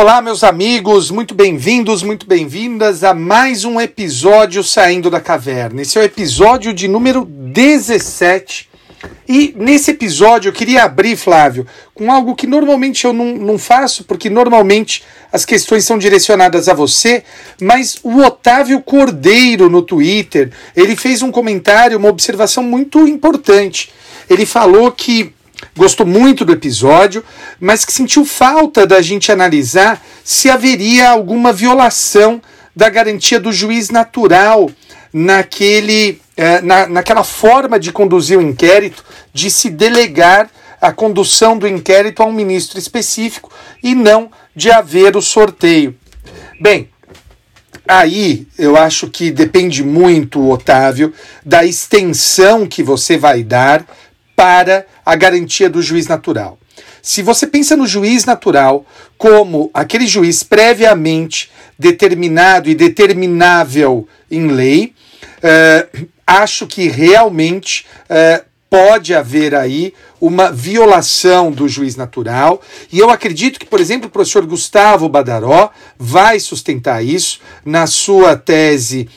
Olá, meus amigos, muito bem-vindos, muito bem-vindas a mais um episódio Saindo da Caverna. Esse é o episódio de número 17. E nesse episódio eu queria abrir, Flávio, com algo que normalmente eu não, não faço, porque normalmente as questões são direcionadas a você, mas o Otávio Cordeiro no Twitter, ele fez um comentário, uma observação muito importante. Ele falou que gostou muito do episódio, mas que sentiu falta da gente analisar se haveria alguma violação da garantia do juiz natural naquele, eh, na, naquela forma de conduzir o inquérito, de se delegar a condução do inquérito a um ministro específico e não de haver o sorteio. Bem, Aí eu acho que depende muito, Otávio, da extensão que você vai dar para a garantia do juiz natural. Se você pensa no juiz natural como aquele juiz previamente determinado e determinável em lei, eh, acho que realmente eh, pode haver aí uma violação do juiz natural. E eu acredito que, por exemplo, o professor Gustavo Badaró vai sustentar isso na sua tese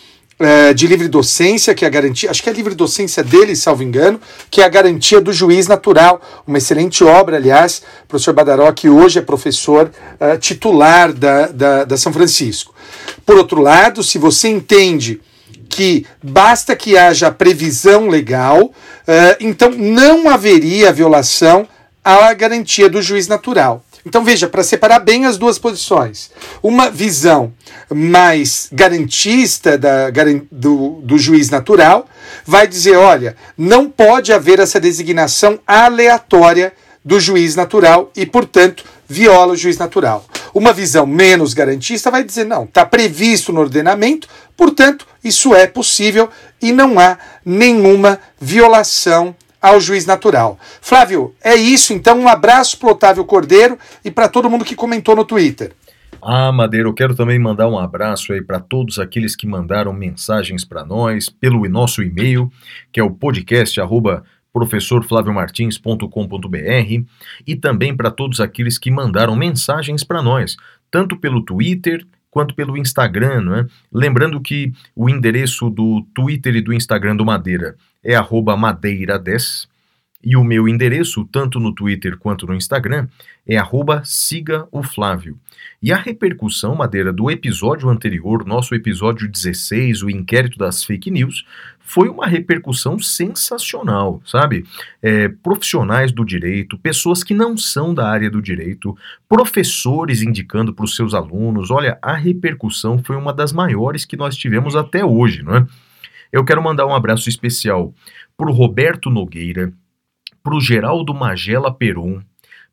eh, de livre docência, que é a garantia, acho que é a livre docência dele, salvo engano, que é a garantia do juiz natural. Uma excelente obra, aliás, professor Badaró, que hoje é professor eh, titular da, da, da São Francisco. Por outro lado, se você entende que basta que haja previsão legal, eh, então não haveria violação à garantia do juiz natural. Então veja, para separar bem as duas posições, uma visão mais garantista da, do, do juiz natural vai dizer: olha, não pode haver essa designação aleatória do juiz natural e, portanto, viola o juiz natural. Uma visão menos garantista vai dizer: não, está previsto no ordenamento, portanto, isso é possível e não há nenhuma violação ao juiz natural. Flávio, é isso então. Um abraço para Otávio Cordeiro e para todo mundo que comentou no Twitter. Ah, Madeira, eu quero também mandar um abraço aí para todos aqueles que mandaram mensagens para nós pelo nosso e-mail, que é o podcast arroba professorflaviomartins.com.br e também para todos aqueles que mandaram mensagens para nós, tanto pelo Twitter quanto pelo Instagram, né? Lembrando que o endereço do Twitter e do Instagram do Madeira é madeira10 e o meu endereço, tanto no Twitter quanto no Instagram, é arroba siga o Flávio. E a repercussão, Madeira, do episódio anterior, nosso episódio 16, o inquérito das fake news, foi uma repercussão sensacional, sabe? É, profissionais do direito, pessoas que não são da área do direito, professores indicando para os seus alunos. Olha, a repercussão foi uma das maiores que nós tivemos até hoje, não é? Eu quero mandar um abraço especial para o Roberto Nogueira, para o Geraldo Magela Peron,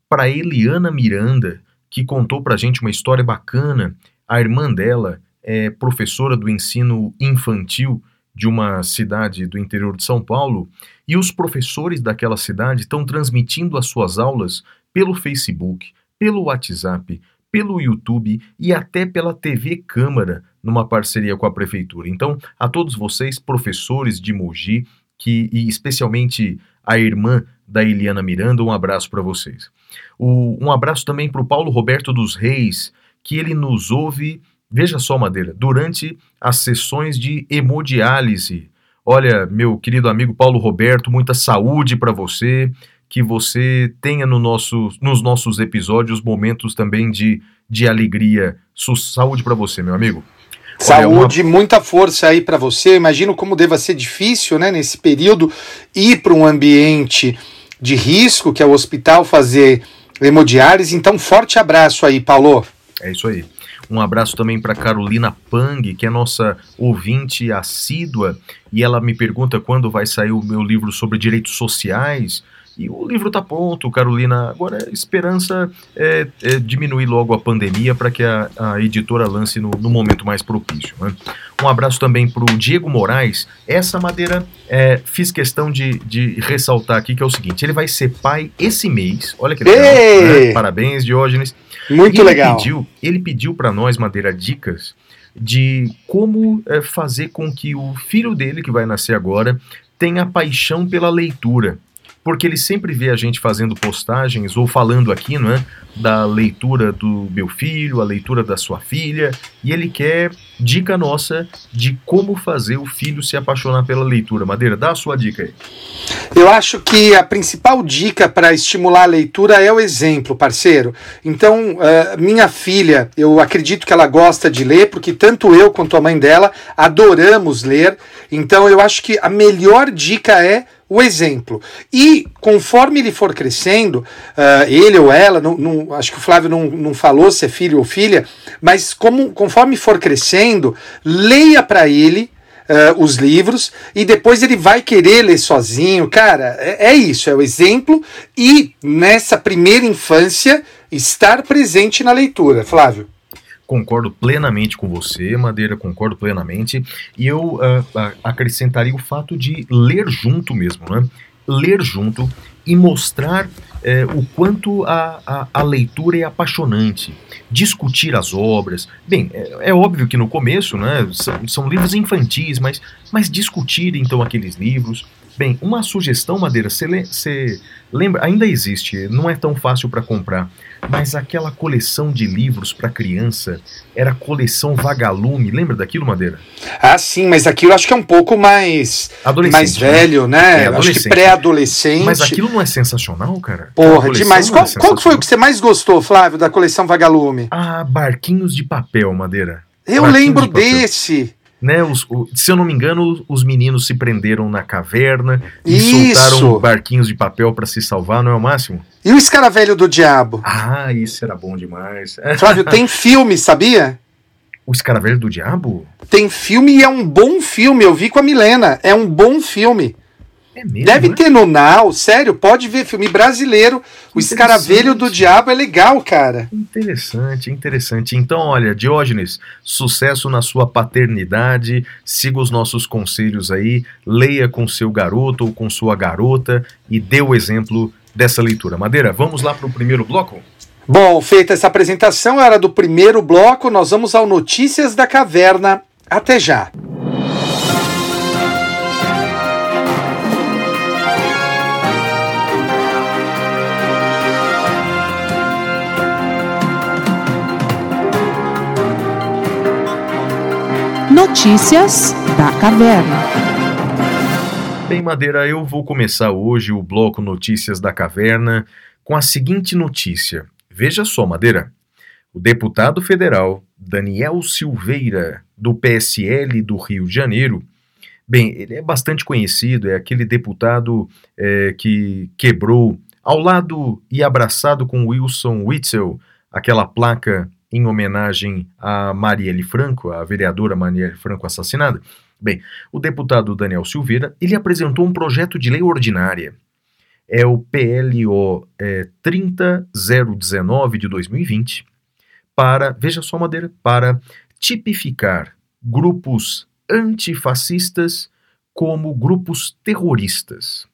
para Eliana Miranda, que contou para gente uma história bacana. A irmã dela é professora do ensino infantil de uma cidade do interior de São Paulo e os professores daquela cidade estão transmitindo as suas aulas pelo Facebook, pelo WhatsApp, pelo YouTube e até pela TV Câmara, numa parceria com a prefeitura. Então, a todos vocês, professores de Mogi, que e especialmente a irmã da Eliana Miranda, um abraço para vocês. O, um abraço também para o Paulo Roberto dos Reis, que ele nos ouve, veja só, Madeira, durante as sessões de hemodiálise. Olha, meu querido amigo Paulo Roberto, muita saúde para você, que você tenha no nosso, nos nossos episódios momentos também de, de alegria. Saúde para você, meu amigo. Saúde, uma... muita força aí para você. Imagino como deva ser difícil, né, nesse período, ir para um ambiente de risco, que é o hospital, fazer hemodiálise. Então, forte abraço aí, Paulo. É isso aí. Um abraço também para Carolina Pang, que é nossa ouvinte assídua, e ela me pergunta quando vai sair o meu livro sobre direitos sociais E o livro está pronto, Carolina. Agora, a esperança é, é, diminuir logo a pandemia para que a, a, editora lance no, no momento mais propício. Né? Um abraço também para o Diego Moraes. Essa madeira, é, fiz questão de, de ressaltar aqui que é o seguinte: ele vai ser pai esse mês. Olha que legal. Né? Parabéns, Diógenes. Muito ele legal. Pediu, ele pediu para nós, Madeira, dicas de como é, fazer com que o filho dele, que vai nascer agora, tenha paixão pela leitura porque ele sempre vê a gente fazendo postagens ou falando aqui, não é? Da leitura do meu filho, a leitura da sua filha, e ele quer dica nossa de como fazer o filho se apaixonar pela leitura. Madeira, dá a sua dica aí. Eu acho que a principal dica para estimular a leitura é o exemplo, parceiro. Então, uh, minha filha, eu acredito que ela gosta de ler, porque tanto eu quanto a mãe dela adoramos ler. Então, eu acho que a melhor dica é o exemplo. E conforme ele for crescendo, uh, ele ou ela, não, não, acho que o Flávio não, não falou se é filho ou filha, mas como, conforme for crescendo, leia para ele. Uh, os livros e depois ele vai querer ler sozinho. Cara, é, é isso, é o exemplo e nessa primeira infância estar presente na leitura. Flávio concordo plenamente com você, Madeira, concordo plenamente. E eu uh, acrescentaria o fato de ler junto mesmo, né? Ler junto e mostrar uh, o quanto a, a, a, leitura é apaixonante. Discutir as obras. Bem, é, é óbvio que no começo, né, são, são livros infantis, mas, mas discutir então aqueles livros. Bem, uma sugestão, Madeira, você lembra, ainda existe, não é tão fácil para comprar, mas aquela coleção de livros para criança era coleção Vagalume, lembra daquilo, Madeira? Ah, sim, mas aquilo acho que é um pouco mais mais né? velho, né? É, acho que pré-adolescente. Mas aquilo não é sensacional, cara? Porra, demais. Qual, é qual foi o que você mais gostou, Flávio, da coleção Vagalume? Ah, Barquinhos de Papel, Madeira. Eu Barquinhos lembro de desse né? Os, o, se eu não me engano, os meninos se prenderam na caverna e isso. soltaram barquinhos de papel para se salvar, não é o máximo? E o escaravelho do diabo? Ah, isso era bom demais. Flávio, tem filme, sabia? O escaravelho do diabo? Tem filme e é um bom filme. Eu vi com a Milena. É um bom filme. É mesmo, Deve né? ter no Now, sério, pode ver filme brasileiro. O Escaravelho do Diabo é legal, cara. Interessante, interessante. Então, olha, Diógenes, sucesso na sua paternidade. Siga os nossos conselhos aí, leia com seu garoto ou com sua garota e dê o exemplo dessa leitura. Madeira, vamos lá para o primeiro bloco? Bom, feita essa apresentação, era do primeiro bloco, nós vamos ao Notícias da Caverna. Até já! Notícias da Caverna. Bem, Madeira, eu vou começar hoje o bloco Notícias da Caverna com a seguinte notícia. Veja só, Madeira. O deputado federal Daniel Silveira, do PSL do Rio de Janeiro, bem, ele é bastante conhecido, é aquele deputado é, que quebrou, ao lado e abraçado com Wilson Witzel, aquela placa em homenagem a Marielle Franco, a vereadora Marielle Franco assassinada? Bem, o deputado Daniel Silveira, ele apresentou um projeto de lei ordinária. É o PLO é, 30019 de 2020, para, veja só, Madeira, para tipificar grupos antifascistas como grupos terroristas.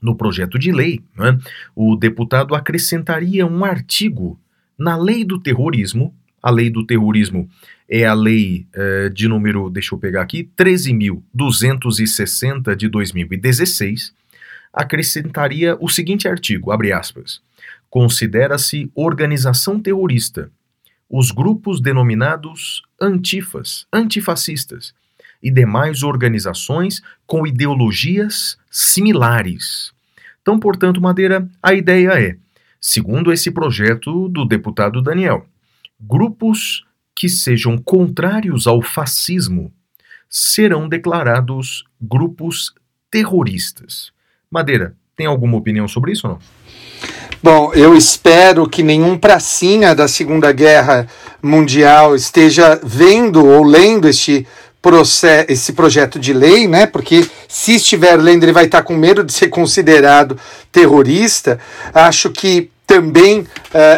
No projeto de lei, né, o deputado acrescentaria um artigo na lei do terrorismo, a lei do terrorismo é a lei eh, de número, deixa eu pegar aqui, 13.260 de 2016, acrescentaria o seguinte artigo, abre aspas, considera-se organização terrorista os grupos denominados antifas, antifascistas e demais organizações com ideologias similares. Então, portanto, Madeira, a ideia é segundo esse projeto do deputado Daniel. Grupos que sejam contrários ao fascismo serão declarados grupos terroristas. Madeira, tem alguma opinião sobre isso ou não? Bom, eu espero que nenhum pracinha da Segunda Guerra Mundial esteja vendo ou lendo este esse projeto de lei, né? Porque se estiver lendo, ele vai estar com medo de ser considerado terrorista. Acho que também uh,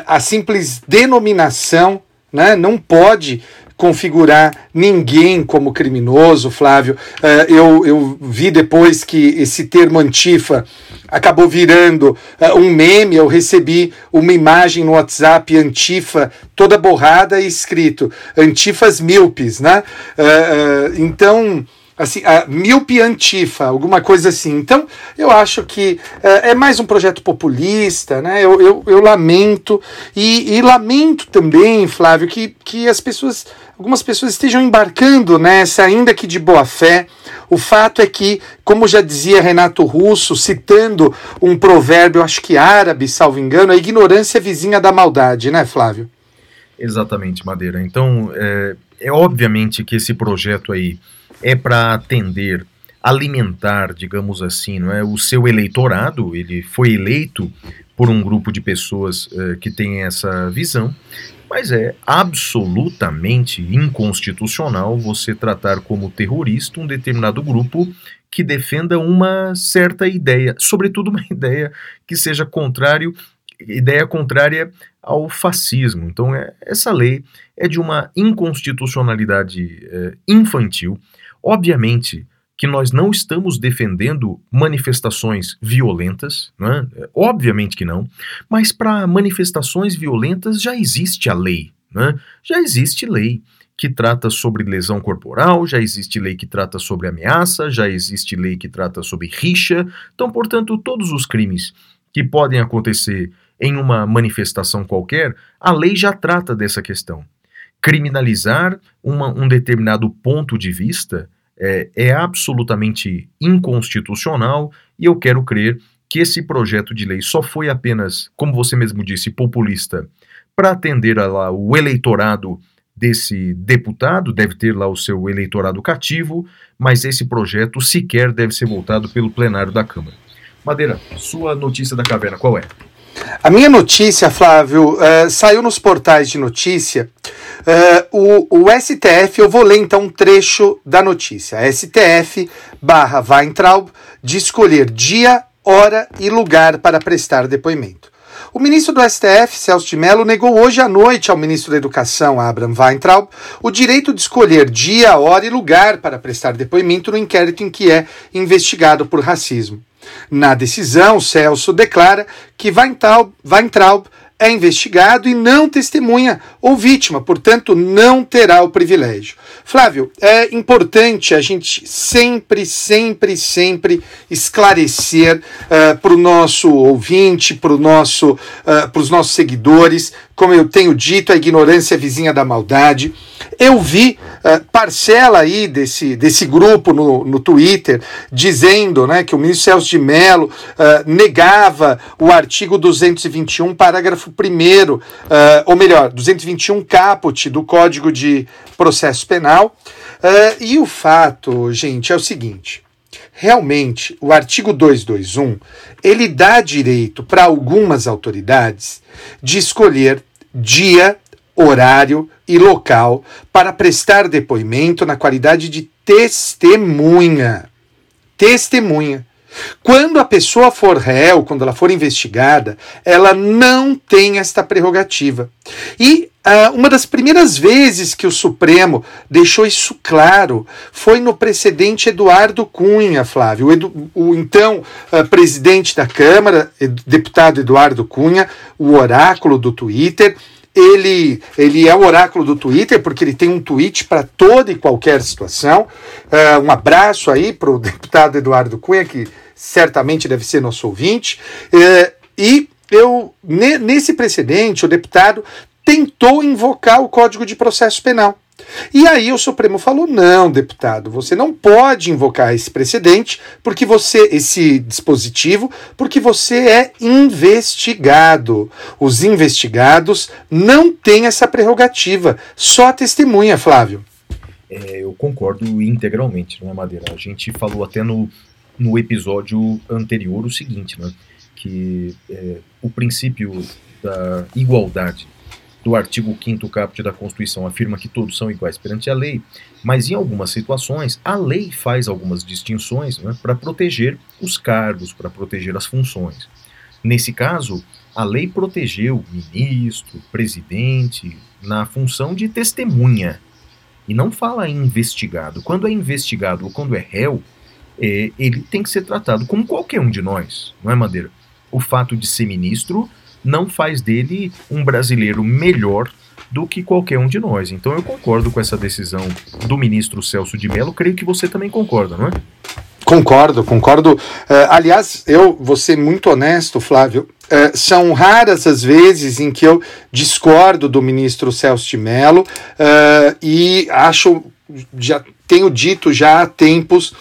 a simples denominação né, não pode configurar ninguém como criminoso, Flávio. Uh, eu, eu vi depois que esse termo antifa acabou virando uh, um meme. Eu recebi uma imagem no WhatsApp antifa toda borrada e escrito antifas míopes, né? Uh, então assim, a míope antifa, alguma coisa assim. Então, eu acho que é, é mais um projeto populista, né? Eu, eu, eu lamento, e, e, lamento também, Flávio, que, que as pessoas, algumas pessoas estejam embarcando nessa, ainda que de boa fé. O fato é que, como já dizia Renato Russo, citando um provérbio, acho que árabe, salvo engano, a ignorância é vizinha da maldade, né, Flávio? Exatamente, Madeira. Então, é, é obviamente que esse projeto aí é para atender, alimentar, digamos assim, não é, o seu eleitorado. Ele foi eleito por um grupo de pessoas uh, que tem essa visão, mas é absolutamente inconstitucional você tratar como terrorista um determinado grupo que defenda uma certa ideia, sobretudo uma ideia que seja contrário, ideia contrária ao fascismo. Então, é, essa lei é de uma inconstitucionalidade é, infantil Obviamente que nós não estamos defendendo manifestações violentas, né? obviamente que não, mas para manifestações violentas já existe a lei, né? já existe lei que trata sobre lesão corporal, já existe lei que trata sobre ameaça, já existe lei que trata sobre rixa, então, portanto, todos os crimes que podem acontecer em uma manifestação qualquer, a lei já trata dessa questão criminalizar uma, um determinado ponto de vista é, é absolutamente inconstitucional e eu quero crer que esse projeto de lei só foi apenas, como você mesmo disse, populista, para atender a lá o eleitorado desse deputado, deve ter lá o seu eleitorado cativo, mas esse projeto sequer deve ser voltado pelo plenário da Câmara. Madeira, sua notícia da caverna, qual é? A minha notícia, Flávio, uh, saiu nos portais de notícia. Uh, o, o, STF, eu vou ler então um trecho da notícia. STF barra Weintraub de escolher dia, hora e lugar para prestar depoimento. O ministro do STF, Celso de Mello, negou hoje à noite ao ministro da Educação, Abraham Weintraub, o direito de escolher dia, hora e lugar para prestar depoimento no inquérito em que é investigado por racismo. Na decisão, Celso declara que Weintraub, Weintraub é investigado e não testemunha ou vítima, portanto, não terá o privilégio. Flávio, é importante a gente sempre, sempre, sempre esclarecer uh, para o nosso ouvinte, para uh, os nossos seguidores, como eu tenho dito, a ignorância é vizinha da maldade. Eu vi uh, parcela aí desse, desse grupo no, no Twitter dizendo né, que o ministro Celso de Mello uh, negava o artigo 221, parágrafo 1, uh, ou melhor, 221 caput do Código de Processo Penal. e o fato, gente, é o seguinte realmente o artigo 221 ele dá direito para algumas autoridades de escolher dia, horário e local para prestar depoimento na qualidade de testemunha. Testemunha. Quando a pessoa for réu, quando ela for investigada, ela não tem esta prerrogativa. E uh, uma das primeiras vezes que o Supremo deixou isso claro foi no precedente Eduardo Cunha, Flávio. O, o então uh, presidente da Câmara, deputado Eduardo Cunha, o oráculo do Twitter, ele, ele é o oráculo do Twitter, porque ele tem um tweet para toda e qualquer situação. Uh, um abraço aí para o deputado Eduardo Cunha, que certamente deve ser nosso ouvinte. Uh, e eu, nesse precedente, o deputado tentou invocar o Código de Processo Penal. E aí o Supremo falou: não, deputado, você não pode invocar esse precedente, porque você, esse dispositivo, porque você é investigado. Os investigados não têm essa prerrogativa, só a testemunha, Flávio. É, eu concordo integralmente, não é, Madeira? A gente falou até no, no episódio anterior o seguinte, né? Que é, o princípio da igualdade do artigo 5 caput da Constituição afirma que todos são iguais perante a lei, mas em algumas situações a lei faz algumas distinções né, para proteger os cargos, para proteger as funções. Nesse caso, a lei protegeu ministro, presidente, na função de testemunha. E não fala em investigado. Quando é investigado ou quando é réu, é, ele tem que ser tratado como qualquer um de nós, não é, Madeira? O fato de ser ministro não faz dele um brasileiro melhor do que qualquer um de nós. Então eu concordo com essa decisão do ministro Celso de Mello, creio que você também concorda, não é? Concordo, concordo. Uh, aliás, eu vou ser muito honesto, Flávio. Uh, são raras as vezes em que eu discordo do ministro Celso de Mello uh, e acho, já tenho dito já há tempos,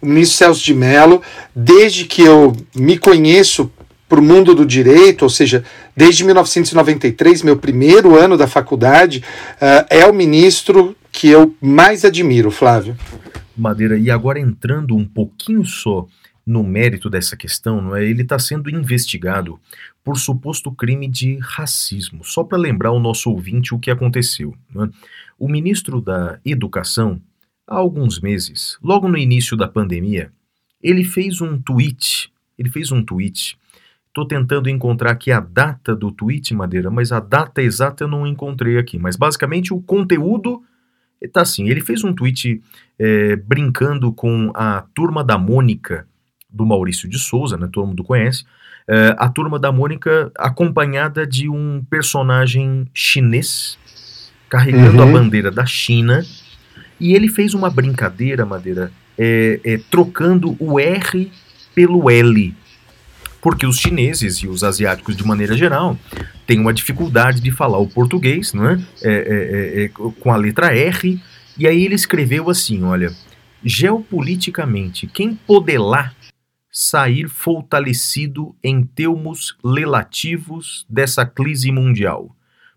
o ministro Celso de Mello, desde que eu me conheço para o mundo do direito, ou seja, desde 1993, meu primeiro ano da faculdade, uh, é o ministro que eu mais admiro, Flávio. Madeira, e agora entrando um pouquinho só no mérito dessa questão, não é? ele está sendo investigado por suposto crime de racismo. Só para lembrar o nosso ouvinte o que aconteceu. É? O ministro da Educação, há alguns meses, logo no início da pandemia, ele fez um tweet. Ele fez um tweet Estou tentando encontrar aqui a data do tweet, Madeira, mas a data exata eu não encontrei aqui. Mas basicamente o conteúdo está assim. Ele fez um tweet é, brincando com a turma da Mônica do Maurício de Souza, né? Todo mundo conhece. É, a turma da Mônica acompanhada de um personagem chinês carregando uhum. a bandeira da China. E ele fez uma brincadeira, Madeira, é, é, trocando o R pelo L porque os chineses e os asiáticos de maneira geral têm uma dificuldade de falar o português, não é? É, é, é, com a letra R. E aí ele escreveu assim, olha, geopoliticamente, quem poderá sair fortalecido em termos relativos dessa crise mundial?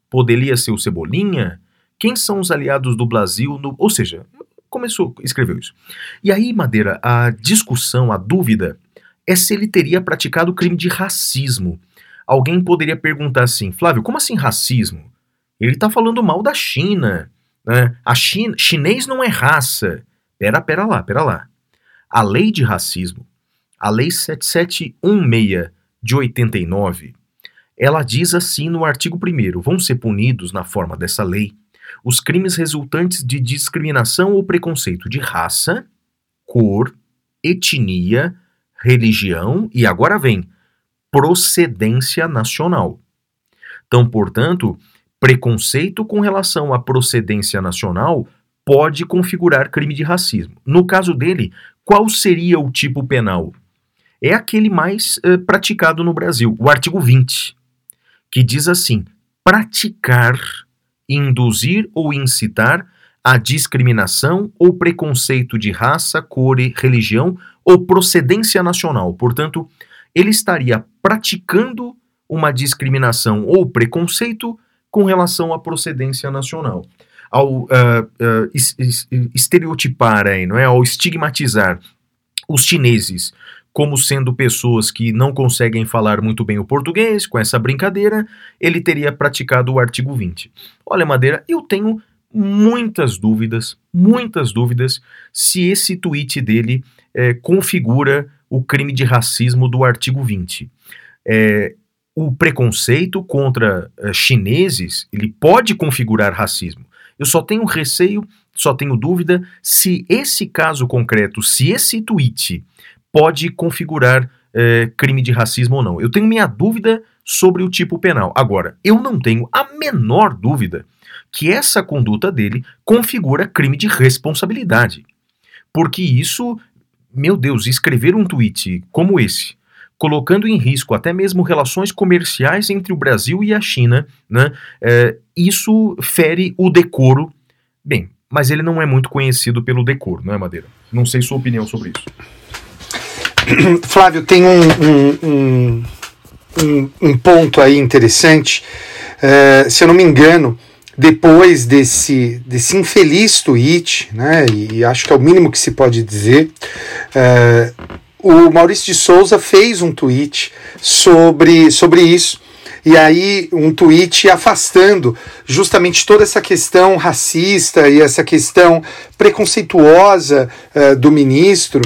Poderia ser o Cebolinha? Quem são os aliados do Brasil? No... Ou seja, começou, escreveu isso. E aí, Madeira, a discussão, a dúvida é se ele teria praticado crime de racismo. Alguém poderia perguntar assim, Flávio, como assim racismo? Ele está falando mal da China. Né? A China, chinês não é raça. Pera, pera lá, pera lá. A lei de racismo, a lei 7716 de 89, ela diz assim no artigo 1 vão ser punidos na forma dessa lei os crimes resultantes de discriminação ou preconceito de raça, cor, etnia, religião e agora vem procedência nacional. Então, portanto, preconceito com relação à procedência nacional pode configurar crime de racismo. No caso dele, qual seria o tipo penal? É aquele mais eh, praticado no Brasil, o artigo 20, que diz assim: praticar, induzir ou incitar a discriminação ou preconceito de raça, cor, religião ou procedência nacional. Portanto, ele estaria praticando uma discriminação ou preconceito com relação à procedência nacional. Ao uh, uh, es estereotipar, aí, não é? ao estigmatizar os chineses como sendo pessoas que não conseguem falar muito bem o português, com essa brincadeira, ele teria praticado o artigo 20. Olha, Madeira, eu tenho muitas dúvidas, muitas dúvidas, se esse tweet dele é, configura o crime de racismo do artigo 20. É, o preconceito contra é, chineses, ele pode configurar racismo. Eu só tenho receio, só tenho dúvida se esse caso concreto, se esse tweet pode configurar é, crime de racismo ou não. Eu tenho minha dúvida sobre o tipo penal. Agora, eu não tenho a menor dúvida que essa conduta dele configura crime de responsabilidade. Porque isso, meu Deus, escrever um tweet como esse, colocando em risco até mesmo relações comerciais entre o Brasil e a China, né, é, isso fere o decoro. Bem, mas ele não é muito conhecido pelo decoro, não é, Madeira? Não sei sua opinião sobre isso. Flávio, tem um, um, um, um ponto aí interessante. É, se eu não me engano, depois desse, desse infeliz tweet, né, e acho que é o mínimo que se pode dizer, uh, o Maurício de Souza fez um tweet sobre, sobre isso. e aí um tweet afastando justamente toda essa questão racista e essa questão preconceituosa uh, do ministro.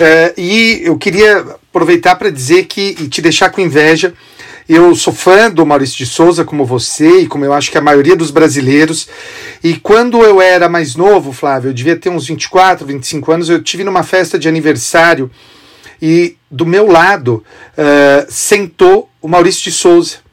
Uh, e eu queria aproveitar para dizer que e te deixar com inveja. Eu sou fã do Maurício de Souza, como você e como eu acho que a maioria dos brasileiros. E quando eu era mais novo, Flávio, eu devia ter uns 24, 25 anos, eu tive numa festa de aniversário e do meu lado uh, sentou o Maurício de Souza.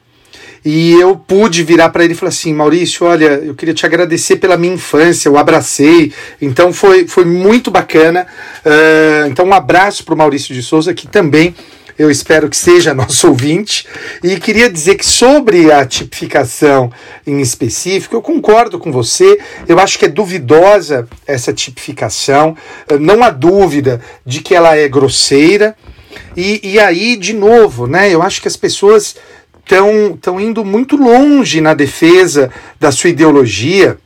E eu pude virar para ele e falar assim: Maurício, olha, eu queria te agradecer pela minha infância, eu abracei. Então foi, foi muito bacana. Uh, então, um abraço para o Maurício de Souza, que também eu espero que seja nosso ouvinte. E queria dizer que sobre a tipificação em específico, eu concordo com você. Eu acho que é duvidosa essa tipificação. Não há dúvida de que ela é grosseira. E, e aí, de novo, né? Eu acho que as pessoas estão indo muito longe na defesa da sua ideologia.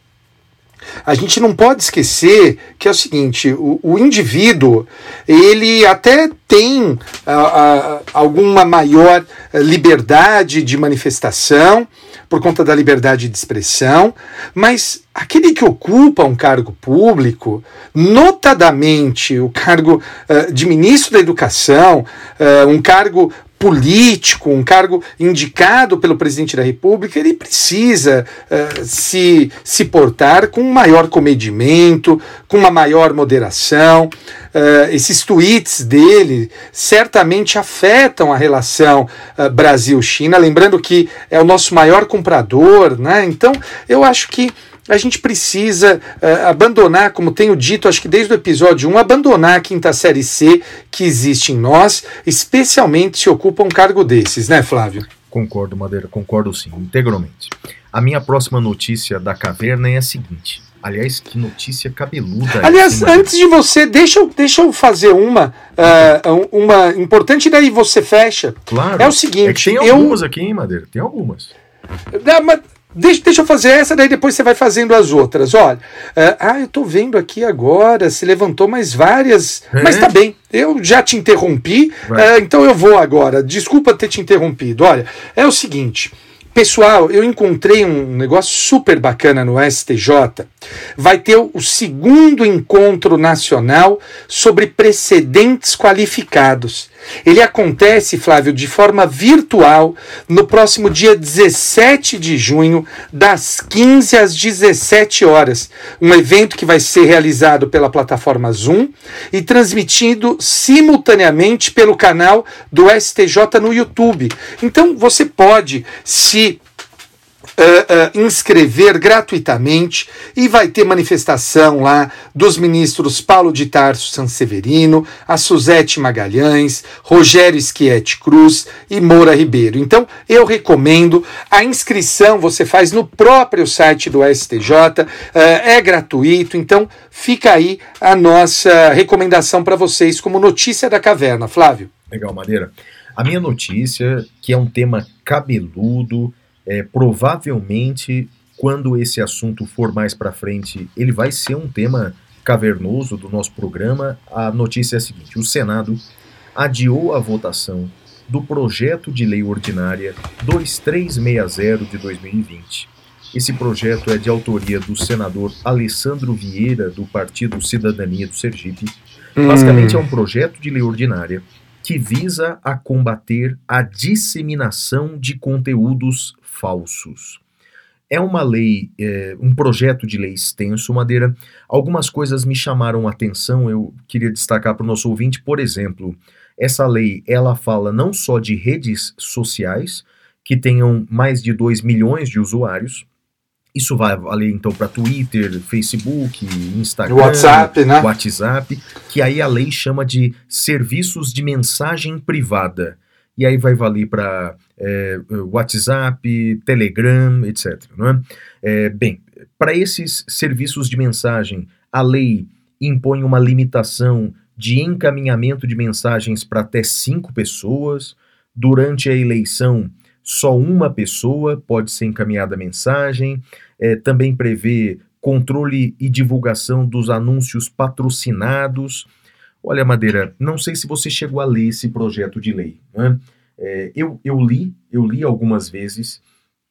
A gente não pode esquecer que é o seguinte: o, o indivíduo ele até tem a, a, alguma maior liberdade de manifestação por conta da liberdade de expressão, mas aquele que ocupa um cargo público, notadamente o cargo uh, de ministro da Educação, uh, um cargo político, um cargo indicado pelo presidente da República, ele precisa uh, se, se portar com um maior comedimento, com uma maior moderação. Uh, esses tweets dele certamente afetam a relação uh, Brasil-China, lembrando que é o nosso maior comprador, né? Então, eu acho que a gente precisa uh, abandonar, como tenho dito, acho que desde o episódio 1, abandonar a quinta série C que existe em nós, especialmente se ocupa um cargo desses, né, Flávio? Concordo, Madeira, concordo sim, integralmente. A minha próxima notícia da caverna é a seguinte. Aliás, que notícia cabeluda. Aliás, antes de você, deixa eu, deixa eu fazer uma, uh, uma importante, daí você fecha. Claro. É o seguinte. É tem algumas eu... aqui, hein, Madeira? Tem algumas. Não, mas Deixa, deixa eu fazer essa, daí depois você vai fazendo as outras. Olha, uh, ah, eu tô vendo aqui agora, se levantou mais várias. É? Mas tá bem, eu já te interrompi, uh, então eu vou agora. Desculpa ter te interrompido. Olha, é o seguinte. Pessoal, eu encontrei um negócio super bacana no STJ. Vai ter o segundo encontro nacional sobre precedentes qualificados. Ele acontece, Flávio, de forma virtual no próximo dia 17 de junho, das 15 às 17 horas. Um evento que vai ser realizado pela plataforma Zoom e transmitido simultaneamente pelo canal do STJ no YouTube. Então você pode se uh, uh, inscrever gratuitamente e vai ter manifestação lá dos ministros Paulo de Tarso Sanseverino, a Suzete Magalhães, Rogério Schietti Cruz e Moura Ribeiro. Então eu recomendo a inscrição você faz no próprio site do STJ, uh, é gratuito, então fica aí a nossa recomendação para vocês como notícia da caverna, Flávio. Legal, Madeira. A minha notícia, que é um tema cabeludo, é, provavelmente, quando esse assunto for mais para frente, ele vai ser um tema cavernoso do nosso programa. A notícia é a seguinte: o Senado adiou a votação do projeto de lei ordinária 2360 de 2020. Esse projeto é de autoria do senador Alessandro Vieira, do Partido Cidadania do Sergipe. Hum. Basicamente, é um projeto de lei ordinária que visa a combater a disseminação de conteúdos falsos. É uma lei, é, um projeto de lei extenso, Madeira. Algumas coisas me chamaram a atenção, eu queria destacar para o nosso ouvinte, por exemplo, essa lei, ela fala não só de redes sociais, que tenham mais de 2 milhões de usuários, isso vai valer então para Twitter, Facebook, Instagram, WhatsApp, né? WhatsApp, que aí a lei chama de serviços de mensagem privada e aí vai valer para é, WhatsApp, Telegram, etc. Não é? é bem, para esses serviços de mensagem, a lei impõe uma limitação de encaminhamento de mensagens para até cinco pessoas. Durante a eleição, só uma pessoa pode ser encaminhada a mensagem. É, também prevê controle e divulgação dos anúncios patrocinados Olha, Madeira, não sei se você chegou a ler esse projeto de lei. Né? É, eu, eu li, eu li algumas vezes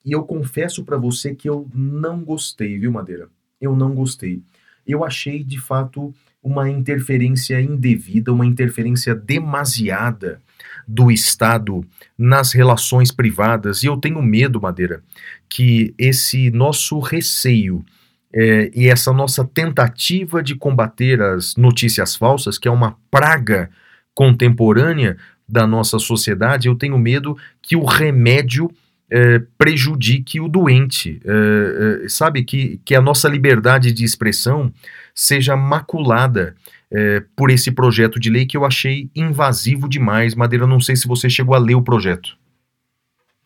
e eu confesso para você que eu não gostei, viu, Madeira? Eu não gostei. Eu achei, de fato, uma interferência indevida, uma interferência demasiada do Estado nas relações privadas. E eu tenho medo, Madeira, que esse nosso receio é, e essa nossa tentativa de combater as notícias falsas, que é uma praga contemporânea da nossa sociedade, eu tenho medo que o remédio é, prejudique o doente, é, é, sabe? Que, que a nossa liberdade de expressão seja maculada é, por esse projeto de lei que eu achei invasivo demais. Madeira, não sei se você chegou a ler o projeto.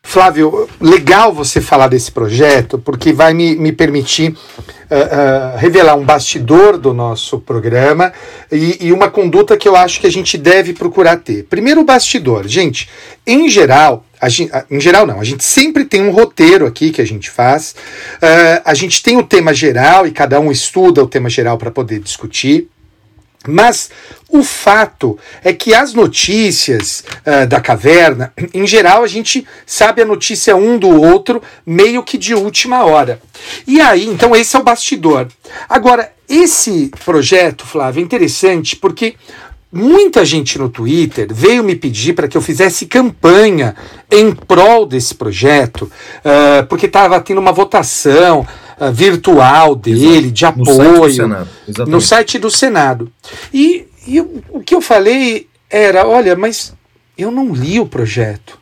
Flávio, legal você falar desse projeto, porque vai me, me permitir uh, uh, revelar um bastidor do nosso programa e, e, uma conduta que eu acho que a gente deve procurar ter. Primeiro, o bastidor. Gente, em geral, gente, em geral não, a gente sempre tem um roteiro aqui que a gente faz, uh, a gente tem o tema geral e cada um estuda o tema geral para poder discutir. Mas o fato é que as notícias uh, da caverna, em geral, a gente sabe a notícia um do outro meio que de última hora. E aí, então, esse é o bastidor. Agora, esse projeto, Flávio, é interessante porque muita gente no Twitter veio me pedir para que eu fizesse campanha em prol desse projeto, uh, porque estava tendo uma votação virtual dele, Exato. de apoio, no site, no site do Senado. E, e o que eu falei era: olha, mas eu não li o projeto.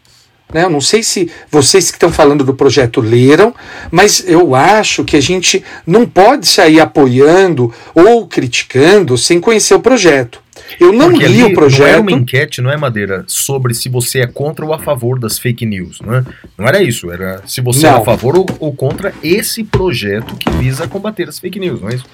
Né? Eu não sei se vocês que estão falando do projeto leram, mas eu acho que a gente não pode sair apoiando ou criticando sem conhecer o projeto. Eu não Porque li o projeto. Não era uma enquete, não é, Madeira, sobre se você é contra ou a favor das fake news. Não, é? não era isso. Era se você não. é a favor ou, ou contra esse projeto que visa combater as fake news, não é isso?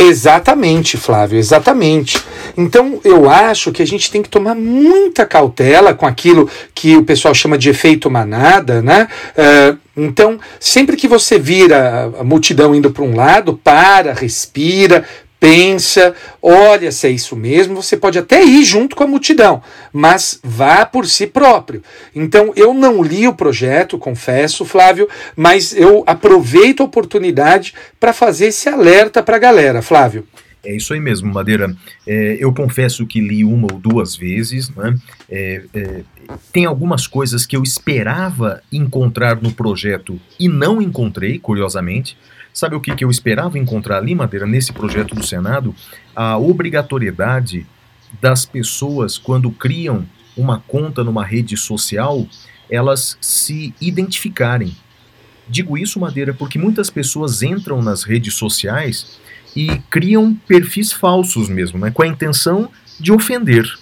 Exatamente, Flávio, exatamente. Então eu acho que a gente tem que tomar muita cautela com aquilo que o pessoal chama de efeito manada, né? Uh, então, sempre que você vira a multidão indo para um lado, para, respira, pensa, olha se é isso mesmo, você pode até ir junto com a multidão, mas vá por si próprio. Então, eu não li o projeto, confesso, Flávio, mas eu aproveito a oportunidade para fazer esse alerta para a galera, Flávio. É isso aí mesmo, Madeira. É, eu confesso que li uma ou duas vezes. Né? É, é, tem algumas coisas que eu esperava encontrar no projeto e não encontrei, curiosamente. Sabe o que, que eu esperava encontrar ali, Madeira, nesse projeto do Senado? A obrigatoriedade das pessoas, quando criam uma conta numa rede social, elas se identificarem. Digo isso, Madeira, porque muitas pessoas entram nas redes sociais e criam perfis falsos mesmo, né, com a intenção de ofender.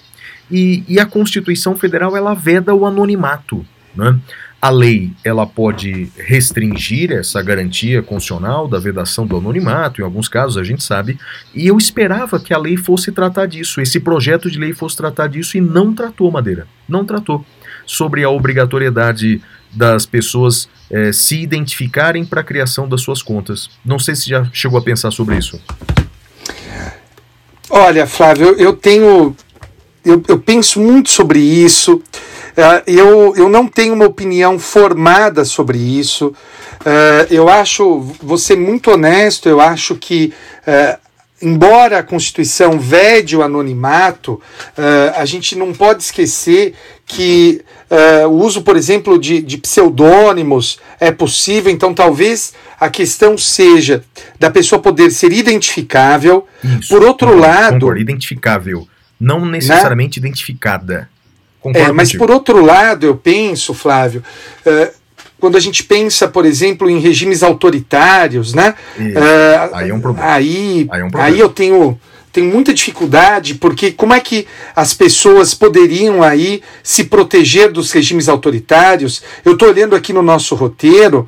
E, e a Constituição Federal ela veda o anonimato. Né? A lei ela pode restringir essa garantia constitucional da vedação do anonimato, em alguns casos a gente sabe, e eu esperava que a lei fosse tratar disso, esse projeto de lei fosse tratar disso e não tratou, Madeira, não tratou. Sobre a obrigatoriedade das pessoas é, se identificarem para a criação das suas contas. Não sei se já chegou a pensar sobre isso. Olha, Flávio, eu tenho. Eu, eu penso muito sobre isso. Uh, eu, eu não tenho uma opinião formada sobre isso. Uh, eu acho, vou ser muito honesto, eu acho que, uh, embora a Constituição vede o anonimato, a gente não pode esquecer que o uso, por exemplo, de, de pseudônimos é possível, então talvez a questão seja da pessoa poder ser identificável. Isso, por outro concordo, lado. Concordo, identificável. Não necessariamente né? identificada. Concordo é, mas contigo. por outro lado, eu penso, Flávio, uh, quando a gente pensa, por exemplo, em regimes autoritários, né? Uh, aí é um problema. Aí, aí, é um problema. aí eu tenho tenho muita dificuldade, porque como é que as pessoas poderiam aí se proteger dos regimes autoritários? Eu estou olhando aqui no nosso roteiro,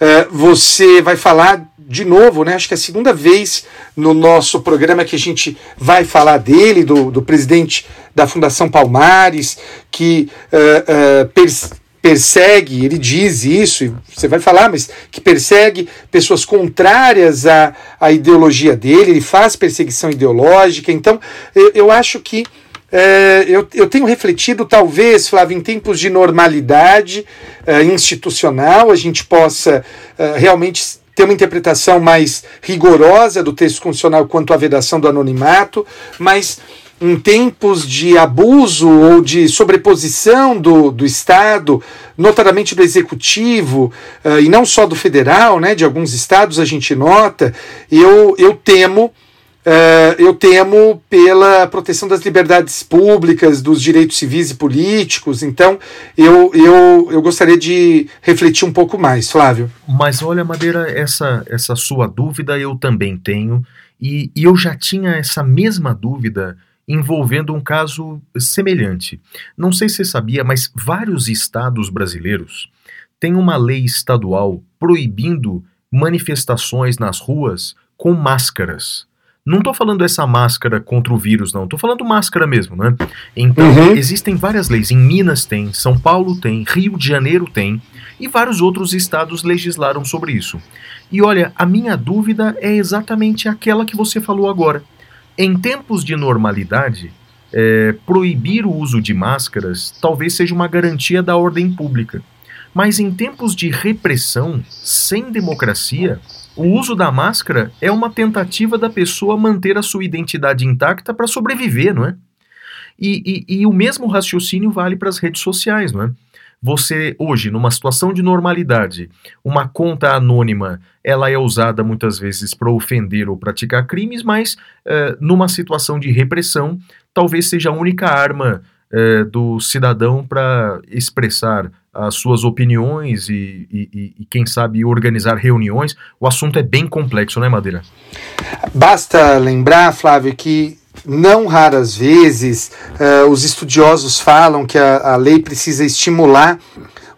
uh, você vai falar de novo, né? Acho que é a segunda vez no nosso programa que a gente vai falar dele, do, do presidente da Fundação Palmares, que uh, uh, pers persegue, ele diz isso, e você vai falar, mas que persegue pessoas contrárias à, à ideologia dele, ele faz perseguição ideológica. Então, eu, eu acho que é, eu, eu, tenho refletido, talvez, Flávio, em tempos de normalidade é, institucional, a gente possa é, realmente ter uma interpretação mais rigorosa do texto constitucional quanto à vedação do anonimato, mas em tempos de abuso ou de sobreposição do, do Estado, notadamente do Executivo, uh, e não só do federal, né, de alguns estados a gente nota, eu, eu temo. Uh, eu temo pela proteção das liberdades públicas, dos direitos civis e políticos, então eu, eu, eu gostaria de refletir um pouco mais, Flávio. Mas olha, Madeira, essa, essa sua dúvida eu também tenho, e, e eu já tinha essa mesma dúvida envolvendo um caso semelhante. Não sei se você sabia, mas vários estados brasileiros têm uma lei estadual proibindo manifestações nas ruas com máscaras. Não estou falando essa máscara contra o vírus, não. Estou falando máscara mesmo, né? Então, uhum. existem várias leis. Em Minas tem, São Paulo tem, Rio de Janeiro tem, e vários outros estados legislaram sobre isso. E olha, a minha dúvida é exatamente aquela que você falou agora. Em tempos de normalidade, é, proibir o uso de máscaras talvez seja uma garantia da ordem pública. Mas em tempos de repressão, sem democracia, o uso da máscara é uma tentativa da pessoa manter a sua identidade intacta para sobreviver, não é? E, e, e, o mesmo raciocínio vale para as redes sociais, não é? Você, hoje, numa situação de normalidade, uma conta anônima, ela é usada muitas vezes para ofender ou praticar crimes, mas uh, numa situação de repressão, talvez seja a única arma uh, do cidadão para expressar as suas opiniões e, e, e, quem sabe, organizar reuniões. O assunto é bem complexo, né, Madeira? Basta lembrar, Flávio, que não raras vezes uh, os estudiosos falam que a, a, lei precisa estimular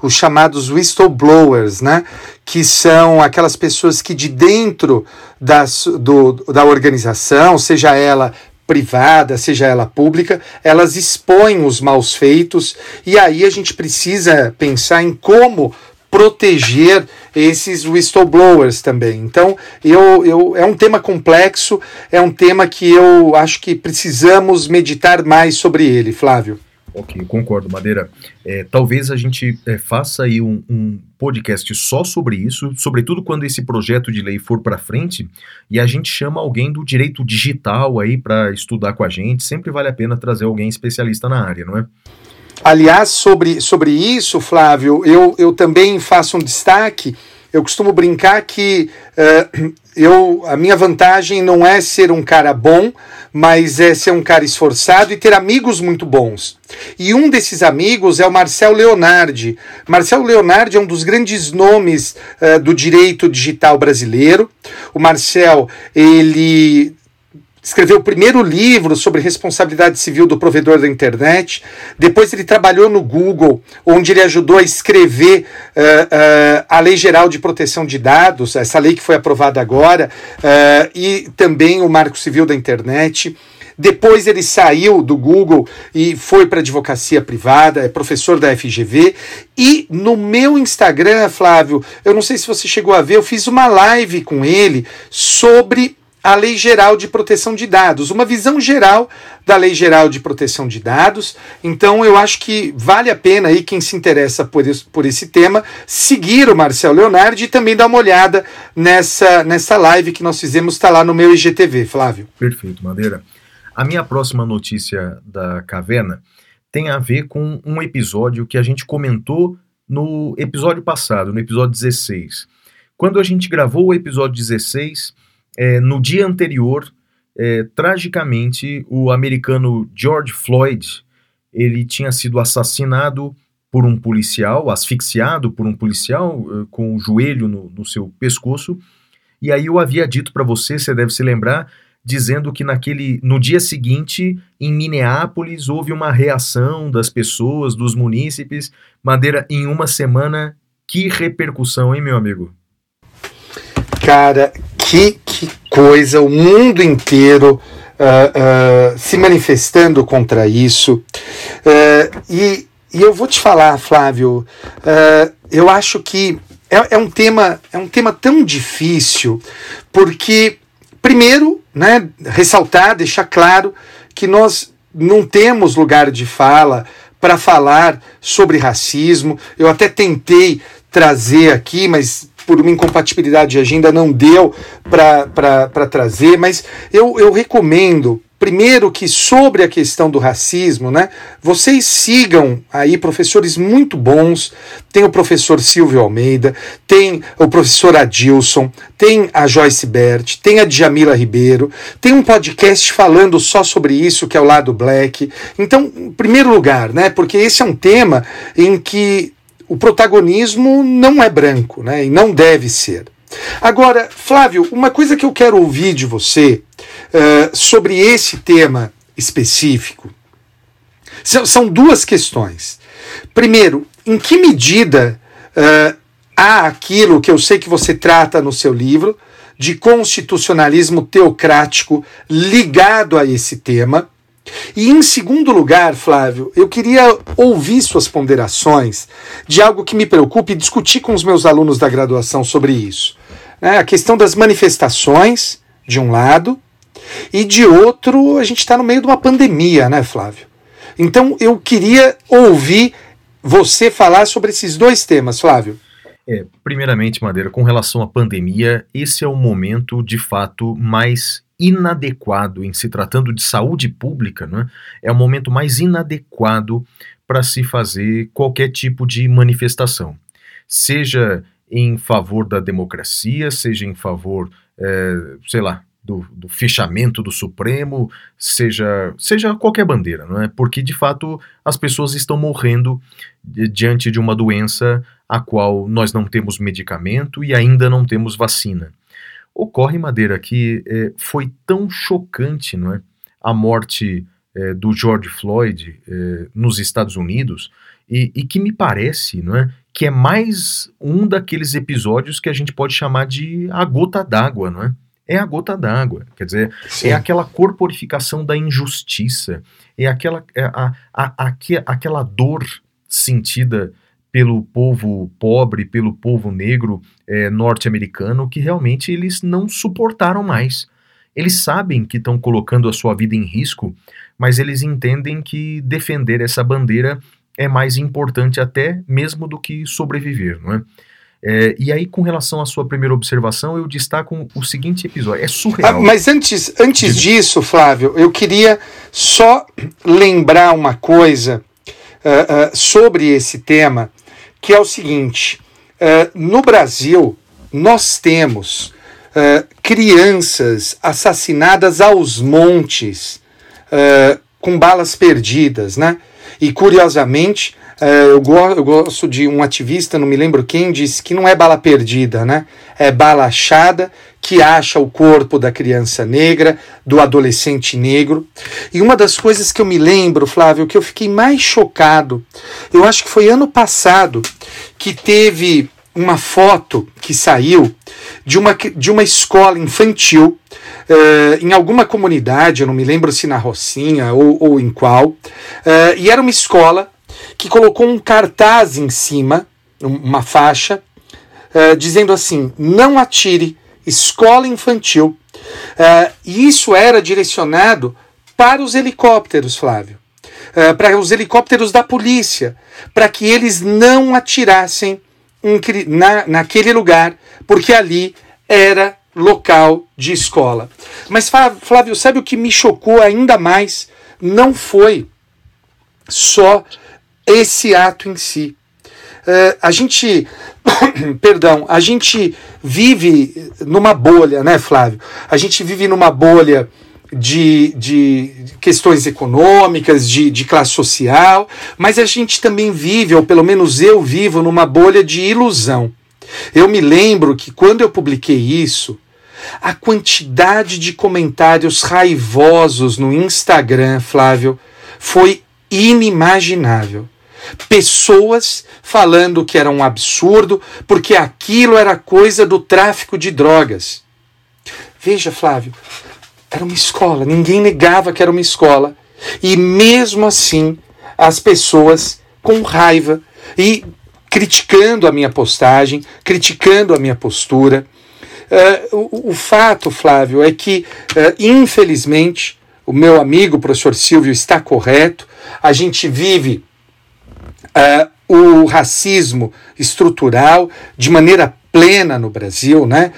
os chamados whistleblowers, né? que são aquelas pessoas que de dentro das, do, da organização, seja ela privada, seja ela pública, elas expõem os maus feitos e aí a gente precisa pensar em como proteger esses whistleblowers também. Então, eu, eu, é um tema complexo, é um tema que eu acho que precisamos meditar mais sobre ele, Flávio. Ok, concordo, Madeira. É, talvez a gente é, faça aí um, um, podcast só sobre isso, sobretudo quando esse projeto de lei for para frente e a gente chama alguém do direito digital aí para estudar com a gente. Sempre vale a pena trazer alguém especialista na área, não é? Aliás, sobre, sobre isso, Flávio, eu, eu também faço um destaque. Eu costumo brincar que uh, eu, a minha vantagem não é ser um cara bom, mas é ser um cara esforçado e ter amigos muito bons. E um desses amigos é o Marcel Leonardi. Marcel Leonardi é um dos grandes nomes uh, do direito digital brasileiro. O Marcel, ele escreveu o primeiro livro sobre responsabilidade civil do provedor da internet. Depois ele trabalhou no Google, onde ele ajudou a escrever uh, uh, a Lei Geral de Proteção de Dados, essa lei que foi aprovada agora, uh, e também o Marco Civil da Internet. Depois ele saiu do Google e foi para advocacia privada, é professor da FGV. E no meu Instagram, Flávio, eu não sei se você chegou a ver, eu fiz uma live com ele sobre a Lei Geral de Proteção de Dados, uma visão geral da Lei Geral de Proteção de Dados. Então, eu acho que vale a pena aí quem se interessa por, isso, por esse tema seguir o Marcel Leonardo e também dar uma olhada nessa, nessa live que nós fizemos, está lá no meu IGTV, Flávio. Perfeito, Madeira. A minha próxima notícia da caverna tem a ver com um episódio que a gente comentou no episódio passado, no episódio 16. Quando a gente gravou o episódio 16, é, no dia anterior, é, tragicamente, o americano George Floyd ele tinha sido assassinado por um policial, asfixiado por um policial é, com o joelho no, no seu pescoço. E aí eu havia dito para você, você deve se lembrar, dizendo que naquele no dia seguinte em Minneapolis houve uma reação das pessoas, dos munícipes. Madeira em uma semana, que repercussão, hein, meu amigo? Cara, que, que coisa, o mundo inteiro uh, uh, se manifestando contra isso. Uh, e, e, eu vou te falar, Flávio, eu acho que é, é, um tema, é um tema tão difícil, porque, primeiro, né, ressaltar, deixar claro que nós não temos lugar de fala para falar sobre racismo. Eu até tentei trazer aqui, mas por uma incompatibilidade de agenda não deu para trazer, mas eu, eu recomendo primeiro que sobre a questão do racismo, né? Vocês sigam aí professores muito bons. Tem o professor Silvio Almeida, tem o professor Adilson, tem a Joyce Bert, tem a Djamila Ribeiro, tem um podcast falando só sobre isso, que é o lado black. Então, em primeiro lugar, né? Porque esse é um tema em que o protagonismo não é branco, né? E não deve ser. Agora, Flávio, uma coisa que eu quero ouvir de você uh, sobre esse tema específico são, são, duas questões. Primeiro, em que medida uh, há aquilo que eu sei que você trata no seu livro de constitucionalismo teocrático ligado a esse tema? E em segundo lugar, Flávio, eu queria ouvir suas ponderações de algo que me preocupa e discutir com os meus alunos da graduação sobre isso né, a questão das manifestações, de um lado, e de outro, a gente está no meio de uma pandemia, né, Flávio? Então eu queria ouvir você falar sobre esses dois temas, Flávio. É, primeiramente, Madeira, com relação à pandemia, esse é o momento de fato mais inadequado em se tratando de saúde pública, né? é o momento mais inadequado para se fazer qualquer tipo de manifestação. Seja em favor da democracia, seja em favor, é, sei lá, do, do, fechamento do Supremo, seja, seja qualquer bandeira, não é? Porque de fato as pessoas estão morrendo diante de uma doença a qual nós não temos medicamento e ainda não temos vacina. Ocorre, Madeira, que é, foi tão chocante, não é? A morte é, do George Floyd é, nos Estados Unidos e, e que me parece, não é? que é mais um daqueles episódios que a gente pode chamar de a gota d'água, não é? É a gota d'água, quer dizer, é Sim. é aquela corporificação da injustiça, é aquela, é a, a, a, aquela dor sentida pelo povo pobre, pelo povo negro é, norte-americano, que realmente eles não suportaram mais. Eles sabem que estão colocando a sua vida em risco, mas eles entendem que defender essa bandeira é mais importante até mesmo do que sobreviver, não é? É, e aí, com relação à sua primeira observação, eu destaco o seguinte episódio. É surreal. Ah, mas antes, antes disso, Flávio, eu queria só lembrar uma coisa uh, uh, sobre esse tema, que é o seguinte: uh, no Brasil, nós temos crianças assassinadas aos montes com balas perdidas, né? E curiosamente, eu, go eu, gosto de um ativista, não me lembro quem, disse que não é bala perdida, né? É bala achada que acha o corpo da criança negra, do adolescente negro. E uma das coisas que eu me lembro, Flávio, que eu fiquei mais chocado, eu acho que foi ano passado que teve uma foto que saiu de uma, de uma escola infantil uh, em alguma comunidade, eu não me lembro se na Rocinha ou, ou em qual, uh, e era uma escola que colocou um cartaz em cima, uma faixa, uh, dizendo assim: não atire, escola infantil. e isso era direcionado para os helicópteros, Flávio. para os helicópteros da polícia, para que eles não atirassem na, naquele lugar, porque ali era local de escola. Mas, Flávio, sabe o que me chocou ainda mais? Não foi só esse ato em si. Uh, a gente, perdão, a gente vive numa bolha, né, Flávio? A gente vive numa bolha de, de questões econômicas, de, de classe social, mas a gente também vive, ou pelo menos eu vivo, numa bolha de ilusão. Eu me lembro que quando eu publiquei isso, a quantidade de comentários raivosos no Instagram, Flávio, foi inimaginável. Pessoas falando que era um absurdo, porque aquilo era coisa do tráfico de drogas. Veja, Flávio, era uma escola, ninguém negava que era uma escola. E mesmo assim, as pessoas com raiva e criticando a minha postagem, criticando a minha postura. Uh, o, o, fato, Flávio, é que, uh, infelizmente, o meu amigo, o professor Silvio, está correto. A gente vive uh, o racismo estrutural de maneira plena no Brasil, né?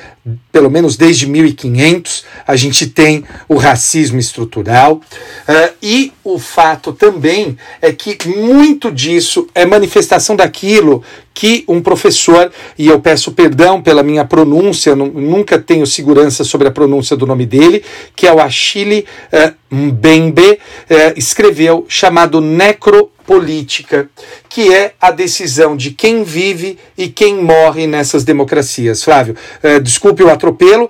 Pelo menos desde 1500 a gente tem o racismo estrutural uh, e o fato também é que muito disso é manifestação daquilo que um professor e eu peço perdão pela minha pronúncia, nunca tenho segurança sobre a pronúncia do nome dele, que é o Achille uh, Mbembe, uh, escreveu chamado Necro política, que é a decisão de quem vive e quem morre nessas democracias. Flávio, uh, desculpe o atropelo, uh,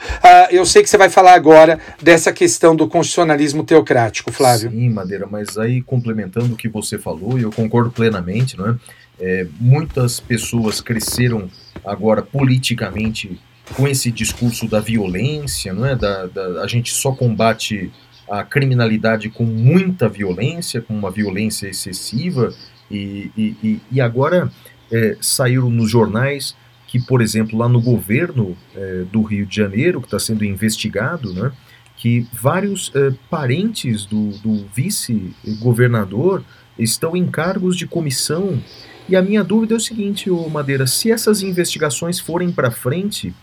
eu sei que você vai falar agora dessa questão do constitucionalismo teocrático, Flávio. Sim, Madeira, mas aí complementando o que você falou, e eu concordo plenamente, não é? é muitas pessoas cresceram agora politicamente com esse discurso da violência, não é? Da, da, a gente só combate a criminalidade com muita violência, com uma violência excessiva, e, e, e agora é, saíram nos jornais que, por exemplo, lá no governo é, do Rio de Janeiro, que está sendo investigado, né, que vários é, parentes do, do vice-governador estão em cargos de comissão. E a minha dúvida é o seguinte, ô Madeira, se essas investigações forem para frente,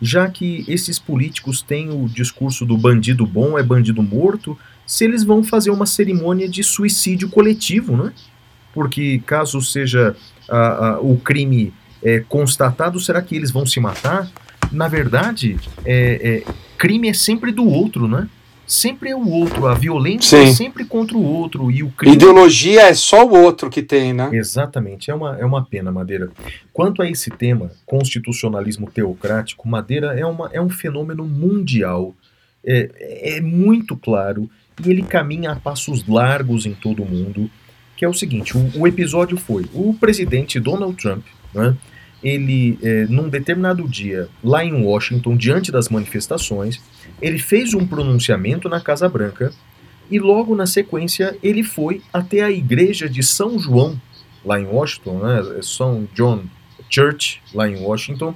já que esses políticos têm o discurso do bandido bom é bandido morto, se eles vão fazer uma cerimônia de suicídio coletivo, né? Porque caso seja o crime é, constatado, será que eles vão se matar? Na verdade, é, é, crime é sempre do outro, né? Sempre é o outro, a violência é Sim. é sempre contra o outro e o crime... Ideologia é só o outro que tem, né? Exatamente, é uma, é uma pena, Madeira. Quanto a esse tema, constitucionalismo teocrático, Madeira é, uma, é um fenômeno mundial, é, é muito claro e ele caminha a passos largos em todo o mundo, que é o seguinte, o, o episódio foi o presidente Donald Trump, né, ele, é, num determinado dia, lá em Washington, diante das manifestações, ele fez um pronunciamento na Casa Branca e logo na sequência ele foi até a igreja de São João, lá em Washington, né, São John Church, lá em Washington,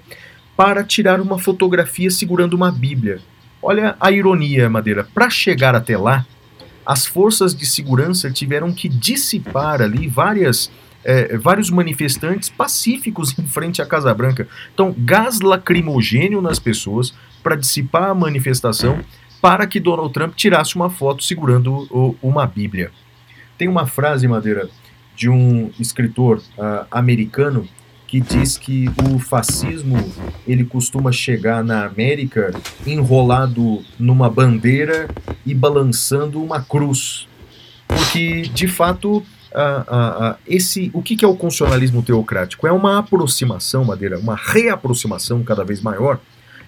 para tirar uma fotografia segurando uma Bíblia. Olha a ironia, Madeira. Para chegar até lá, as forças de segurança tiveram que dissipar ali várias é, vários manifestantes pacíficos em frente à Casa Branca. Então, gás lacrimogênio nas pessoas para dissipar a manifestação para que Donald Trump tirasse uma foto segurando o, uma Bíblia. Tem uma frase, Madeira, de um escritor uh, americano que diz que o fascismo ele costuma chegar na América enrolado numa bandeira e balançando uma cruz, porque de fato esse, o que, que é o constitucionalismo teocrático? É uma aproximação, Madeira, uma reaproximação cada vez maior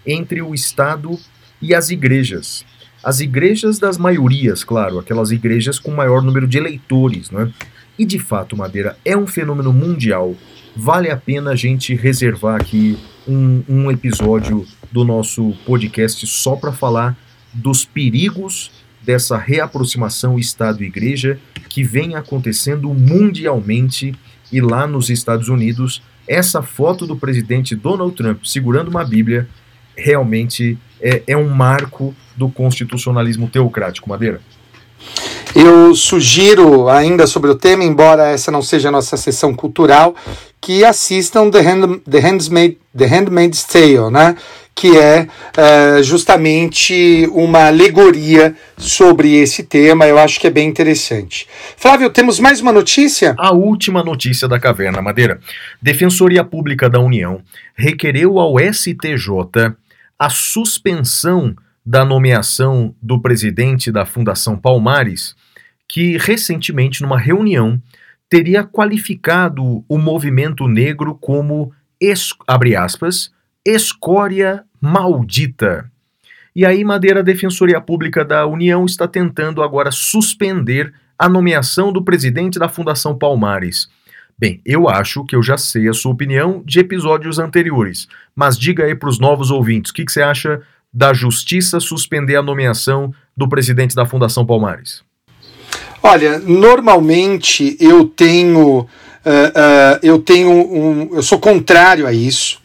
entre o Estado e as igrejas. As igrejas das maiorias, claro, aquelas igrejas com maior número de eleitores, né? E de fato, Madeira, é um fenômeno mundial. Vale a pena a gente reservar aqui um, um episódio do nosso podcast só para falar dos perigos dessa reaproximação Estado-Igreja que vem acontecendo mundialmente e lá nos Estados Unidos, essa foto do presidente Donald Trump segurando uma Bíblia realmente é, é um marco do constitucionalismo teocrático, Madeira. Eu sugiro, ainda sobre o tema, embora essa não seja a nossa sessão cultural, que assistam The, Hand, The, Handmaid, The Handmaid's Tale, né? que é uh, justamente uma alegoria sobre esse tema. Eu acho que é bem interessante. Flávio, temos mais uma notícia? A última notícia da Caverna Madeira. Defensoria Pública da União requereu ao STJ a suspensão da nomeação do presidente da Fundação Palmares, que recentemente, numa reunião, teria qualificado o movimento negro como, abre aspas, escória maldita. E aí, Madeira, a Defensoria Pública da União está tentando agora suspender a nomeação do presidente da Fundação Palmares. Bem, eu acho que eu já sei a sua opinião de episódios anteriores, mas diga aí para os novos ouvintes, o que, que você acha da justiça suspender a nomeação do presidente da Fundação Palmares? Olha, normalmente eu tenho, uh, uh, eu tenho um, eu sou contrário a isso.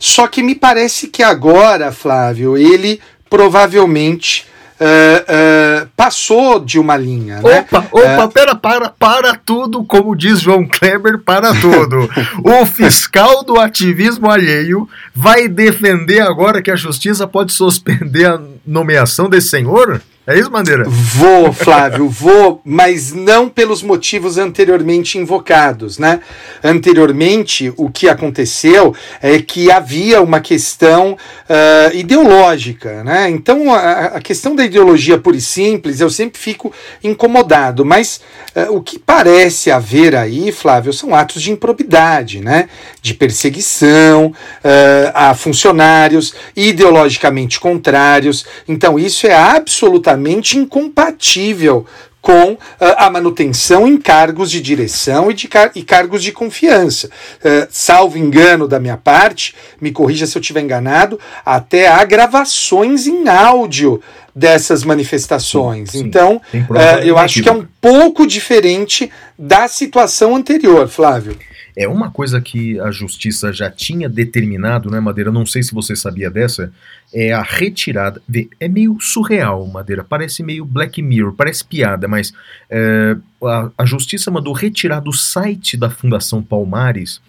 Só que me parece que agora, Flávio, ele provavelmente uh, uh, passou de uma linha. Né? Opa, opa, pera, para, para tudo, como diz João Kleber, para tudo. o fiscal do ativismo alheio vai defender agora que a justiça pode suspender a nomeação desse senhor? É isso, Madeira? Vou, Flávio, vou, mas não pelos motivos anteriormente invocados, né? Anteriormente, o que aconteceu é que havia uma questão uh, ideológica, né? Então, a, a, questão da ideologia pura e simples, eu sempre fico incomodado, mas uh, o que parece haver aí, Flávio, são atos de improbidade, né? De perseguição uh, a funcionários ideologicamente contrários. Então, isso é absolutamente absolutamente incompatível com uh, a manutenção em cargos de direção e, de car e cargos de confiança. Uh, salvo engano da minha parte, me corrija se eu estiver enganado, até há gravações em áudio dessas manifestações. Sim, sim. Então, uh, eu acho que é um pouco diferente da situação anterior, Flávio. É uma coisa que a justiça já tinha determinado, né, Madeira? Não sei se você sabia dessa. É a retirada. É meio surreal, Madeira. Parece meio Black Mirror, parece piada, mas é, a, a justiça mandou retirar do site da Fundação Palmares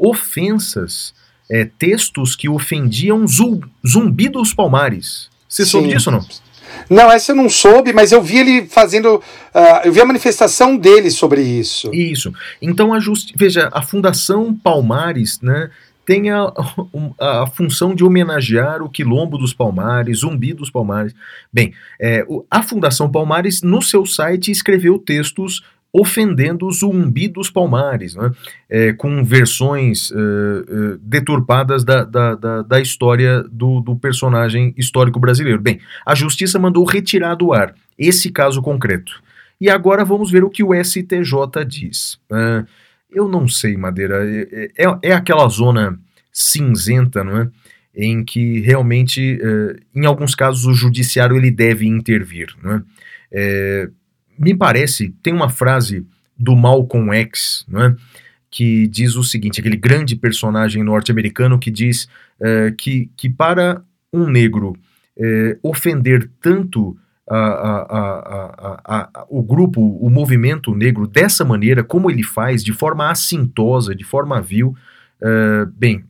ofensas, é, textos que ofendiam zumbi dos Palmares. Você soube disso ou não? Não, essa eu não soube, mas eu vi ele fazendo. Uh, eu vi a manifestação dele sobre isso. Isso. Então, a just... veja, a Fundação Palmares, né? Tem a, a, função de homenagear o Quilombo dos Palmares, Zumbi dos Palmares. Bem, é, a Fundação Palmares, no seu site, escreveu textos ofendendo o zumbi dos palmares, né? é, com versões uh, deturpadas da, da, da, da história do, do, personagem histórico brasileiro. Bem, a justiça mandou retirar do ar esse caso concreto. E agora vamos ver o que o STJ diz. Uh, eu não sei, Madeira, é, é, é, aquela zona cinzenta, não é? Em que realmente, em alguns casos, o judiciário ele deve intervir. Não é? É, me parece, tem uma frase do Malcolm X, né, que diz o seguinte: aquele grande personagem norte-americano que diz uh, que, que para um negro uh, ofender tanto a, a, a, o grupo, o movimento negro dessa maneira, como ele faz, de forma assintosa, de forma vil, uh, bem,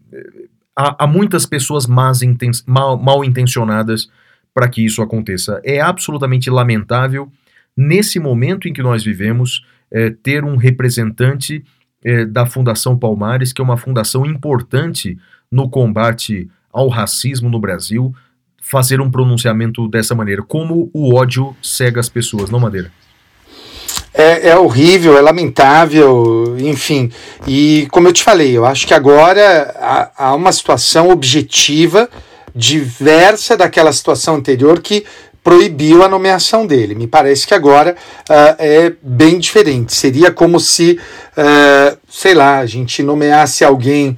há, há, muitas pessoas mal, mal intencionadas para que isso aconteça. É absolutamente lamentável nesse momento em que nós vivemos, é, ter um representante é, da Fundação Palmares, que é uma fundação importante no combate ao racismo no Brasil, fazer um pronunciamento dessa maneira. Como o ódio cega as pessoas, não, Madeira? É, é, horrível, é lamentável, enfim. E como eu te falei, eu acho que agora há, há uma situação objetiva, diversa daquela situação anterior que proibiu a nomeação dele. Me parece que agora uh, é bem diferente. Seria como se, uh, sei lá, a gente nomeasse alguém.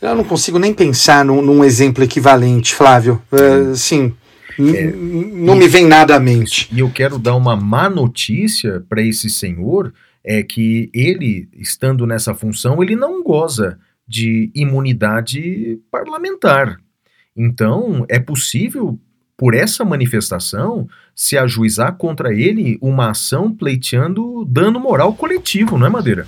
Eu não consigo nem pensar num, num exemplo equivalente, Flávio. Uh, sim. É, não me vem nada à mente. E eu quero dar uma má notícia para esse senhor: é que ele, estando nessa função, ele não goza de imunidade parlamentar. Então, é possível por essa manifestação, se ajuizar contra ele uma ação pleiteando dano moral coletivo, não é, Madeira?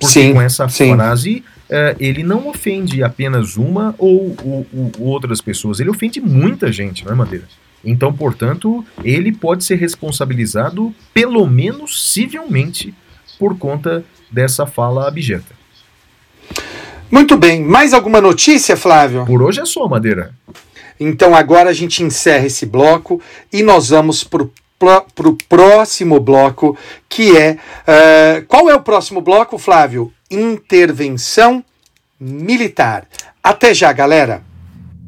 Porque sim, com essa sim. frase, uh, ele não ofende apenas uma ou, ou, ou, outras pessoas, ele ofende muita gente, não é, Madeira? Então, portanto, ele pode ser responsabilizado, pelo menos civilmente, por conta dessa fala abjeta. Muito bem. Mais alguma notícia, Flávio? Por hoje é só, Madeira. Então agora a gente encerra esse bloco e nós vamos para o próximo bloco, que é. Uh, qual é o próximo bloco, Flávio? Intervenção militar. Até já, galera!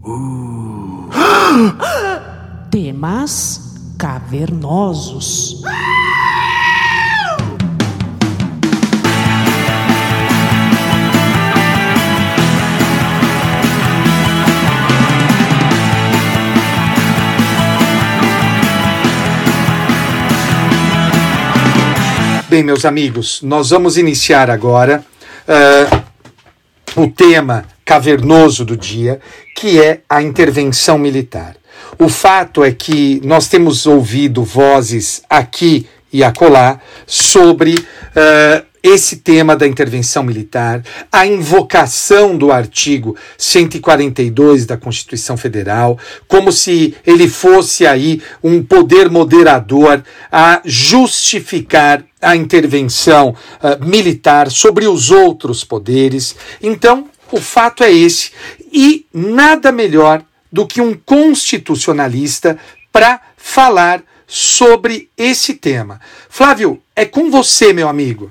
Uh. Temas cavernosos. Bem, meus amigos, nós vamos iniciar agora uh, o tema cavernoso do dia, que é a intervenção militar. O fato é que nós temos ouvido vozes aqui e acolá sobre uh, esse tema da intervenção militar, a invocação do artigo 142 da Constituição Federal, como se ele fosse aí um poder moderador a justificar a intervenção uh, militar sobre os outros poderes. Então, o fato é esse. E nada melhor do que um constitucionalista para falar sobre esse tema. Flávio, é com você, meu amigo.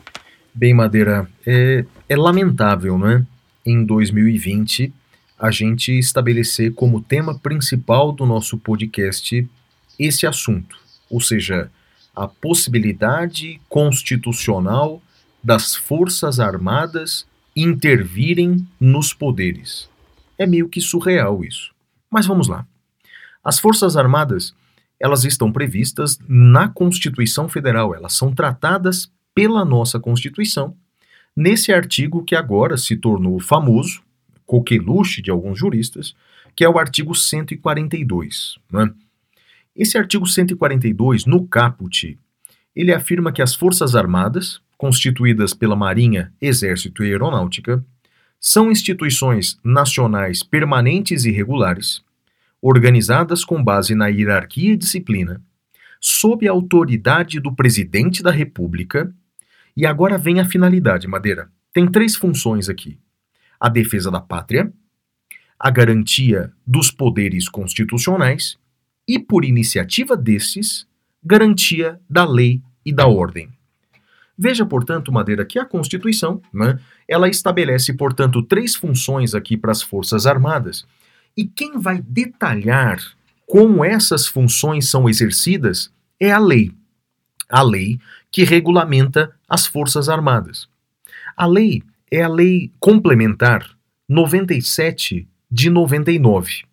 Bem, Madeira, é, é lamentável, não é? Em 2020, a gente estabelecer como tema principal do nosso podcast esse assunto, ou seja, a possibilidade constitucional das Forças Armadas intervirem nos poderes. É meio que surreal isso. Mas vamos lá. As Forças Armadas, elas estão previstas na Constituição Federal, elas são tratadas pela nossa Constituição, nesse artigo que agora se tornou famoso, coqueluche de alguns juristas, que é o artigo 142. Né? Esse artigo 142, no caput, ele afirma que as Forças Armadas, constituídas pela Marinha, Exército e Aeronáutica, são instituições nacionais permanentes e regulares, organizadas com base na hierarquia e disciplina, sob a autoridade do Presidente da República e agora vem a finalidade, Madeira. Tem três funções aqui: a defesa da pátria, a garantia dos poderes constitucionais e, por iniciativa desses, garantia da lei e da ordem. Veja, portanto, Madeira, que a Constituição, né, ela estabelece, portanto, três funções aqui para as Forças Armadas. E quem vai detalhar como essas funções são exercidas é a lei. A lei que regulamenta as Forças Armadas. A lei é a Lei Complementar 97 de 99.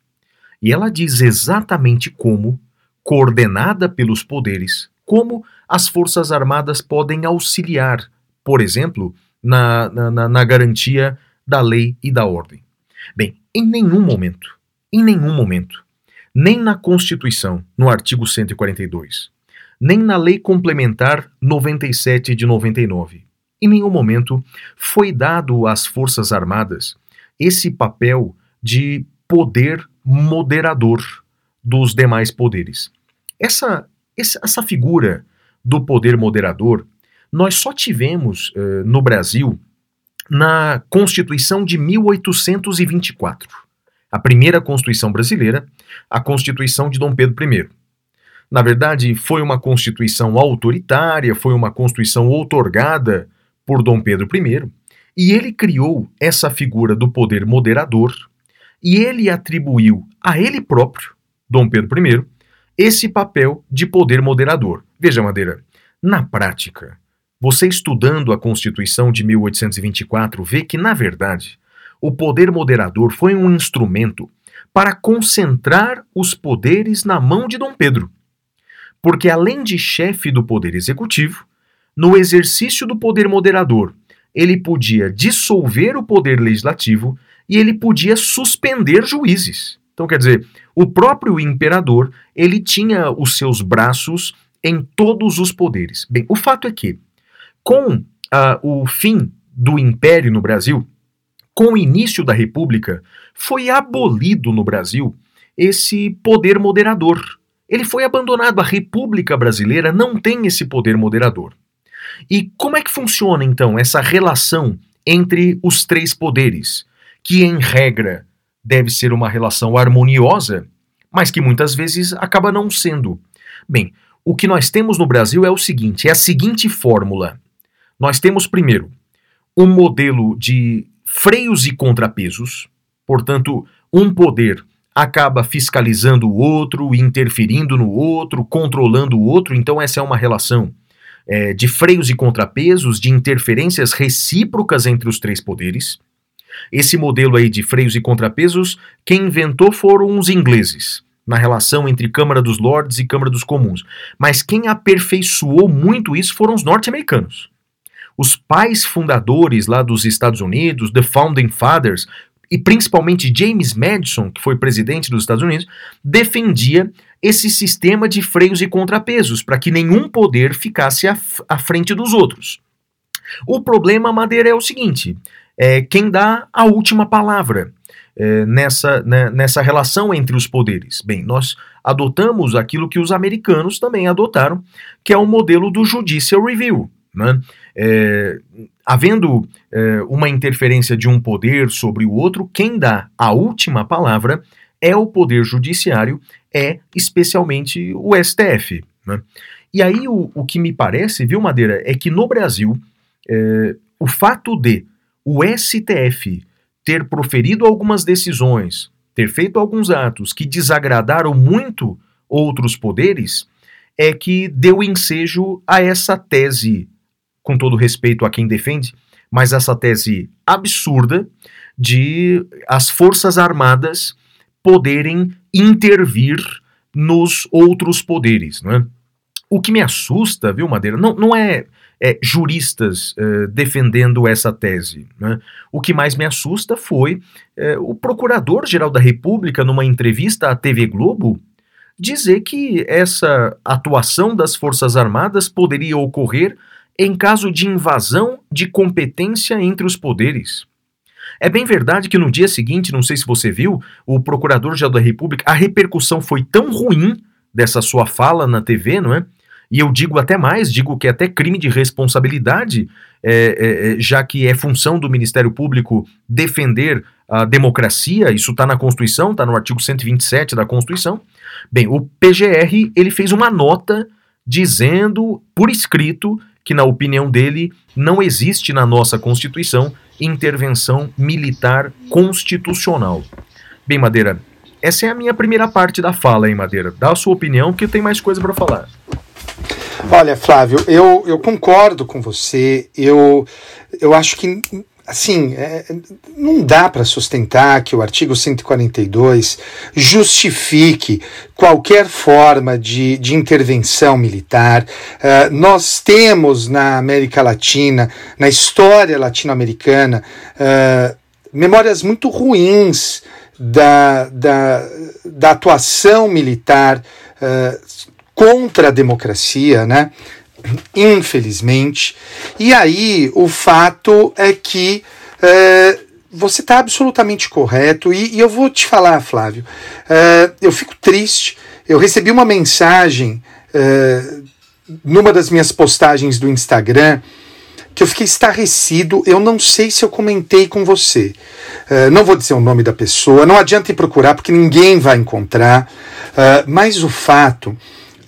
E ela diz exatamente como, coordenada pelos poderes, como as Forças Armadas podem auxiliar, por exemplo, na, na, na garantia da lei e da ordem. Bem, em nenhum momento, em nenhum momento, nem na Constituição, no artigo 142, nem na Lei Complementar 97 de 99. Em nenhum momento foi dado às Forças Armadas esse papel de poder moderador dos demais poderes. Essa, essa figura do poder moderador nós só tivemos uh, no Brasil na Constituição de 1824, a primeira Constituição brasileira, a Constituição de Dom Pedro I. Na verdade, foi uma constituição autoritária, foi uma constituição outorgada por Dom Pedro I, e ele criou essa figura do poder moderador, e ele atribuiu a ele próprio, Dom Pedro I, esse papel de poder moderador. Veja, Madeira, na prática, você estudando a Constituição de 1824 vê que, na verdade, o poder moderador foi um instrumento para concentrar os poderes na mão de Dom Pedro porque além de chefe do poder executivo, no exercício do poder moderador, ele podia dissolver o poder legislativo e ele podia suspender juízes. Então, quer dizer, o próprio imperador, ele tinha os seus braços em todos os poderes. Bem, o fato é que, com uh, o fim do império no Brasil, com o início da república, foi abolido no Brasil esse poder moderador ele foi abandonado. A República Brasileira não tem esse poder moderador. E como é que funciona então essa relação entre os três poderes, que em regra deve ser uma relação harmoniosa, mas que muitas vezes acaba não sendo? Bem, o que nós temos no Brasil é o seguinte: é a seguinte fórmula. Nós temos primeiro um modelo de freios e contrapesos, portanto, um poder acaba fiscalizando o outro, interferindo no outro, controlando o outro. Então, essa é uma relação é, de freios e contrapesos, de interferências recíprocas entre os três poderes. Esse modelo aí de freios e contrapesos, quem inventou foram os ingleses, na relação entre Câmara dos Lordes e Câmara dos Comuns. Mas quem aperfeiçoou muito isso foram os norte-americanos. Os pais fundadores lá dos Estados Unidos, The Founding Fathers, e principalmente James Madison, que foi presidente dos Estados Unidos, defendia esse sistema de freios e contrapesos para que nenhum poder ficasse à, à, frente dos outros. O problema, Madeira, é o seguinte: é quem dá a última palavra é, nessa, né, nessa relação entre os poderes. Bem, nós adotamos aquilo que os americanos também adotaram, que é o modelo do judicial review. Né? É, havendo é, uma interferência de um poder sobre o outro, quem dá a última palavra é o poder judiciário, é especialmente o STF. Né? E aí o, o que me parece, viu, Madeira, é que no Brasil é, o fato de o STF ter proferido algumas decisões, ter feito alguns atos que desagradaram muito outros poderes, é que deu ensejo a essa tese, com todo respeito a quem defende, mas essa tese absurda de as Forças Armadas poderem intervir nos outros poderes. Não é? O que me assusta, viu, Madeira, não, não é é, juristas é, defendendo essa tese. Né? O que mais me assusta foi é, o Procurador-Geral da República, numa entrevista à TV Globo, dizer que essa atuação das Forças Armadas poderia ocorrer em caso de invasão de competência entre os poderes. É bem verdade que no dia seguinte, não sei se você viu, o Procurador-Geral da República, a repercussão foi tão ruim dessa sua fala na TV, não é? E eu digo até mais, digo que é até crime de responsabilidade, é, é, é já que é função do Ministério Público defender a democracia, isso está na Constituição, está no artigo 127 da Constituição. Bem, o PGR ele fez uma nota dizendo por escrito que, na opinião dele, não existe na nossa Constituição intervenção militar constitucional. Bem, Madeira, essa é a minha primeira parte da fala, hein, Madeira? Dá a sua opinião que tenho mais coisa para falar. Olha, Flávio, eu, eu concordo com você. Eu, eu acho que assim, é, não dá para sustentar que o artigo 142 justifique qualquer forma de, de intervenção militar. Uh, nós temos na América Latina, na história latino-americana, uh, memórias muito ruins da, da, da atuação militar. Uh, contra a democracia, né? Infelizmente. E aí o fato é que é, você está absolutamente correto e, e, eu vou te falar, Flávio. É, eu fico triste. Eu recebi uma mensagem é, numa das minhas postagens do Instagram que eu fiquei estarrecido. Eu não sei se eu comentei com você. Uh, não vou dizer o nome da pessoa, não adianta ir procurar porque ninguém vai encontrar. Uh, mas o fato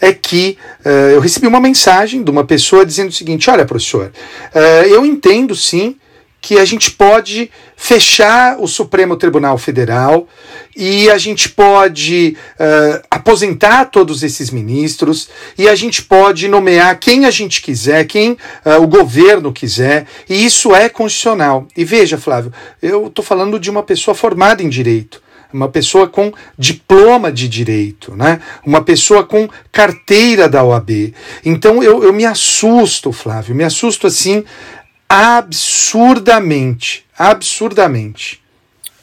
é que uh, eu recebi uma mensagem de uma pessoa dizendo o seguinte: olha, professor, uh, eu entendo sim que a gente pode fechar o Supremo Tribunal Federal e a gente pode uh, aposentar todos esses ministros e a gente pode nomear quem a gente quiser, quem uh, o governo quiser, e isso é constitucional. E veja, Flávio, eu estou falando de uma pessoa formada em direito uma pessoa com diploma de direito, né? uma pessoa com carteira da OAB. Então eu, eu me assusto, Flávio, me assusto assim absurdamente. Absurdamente.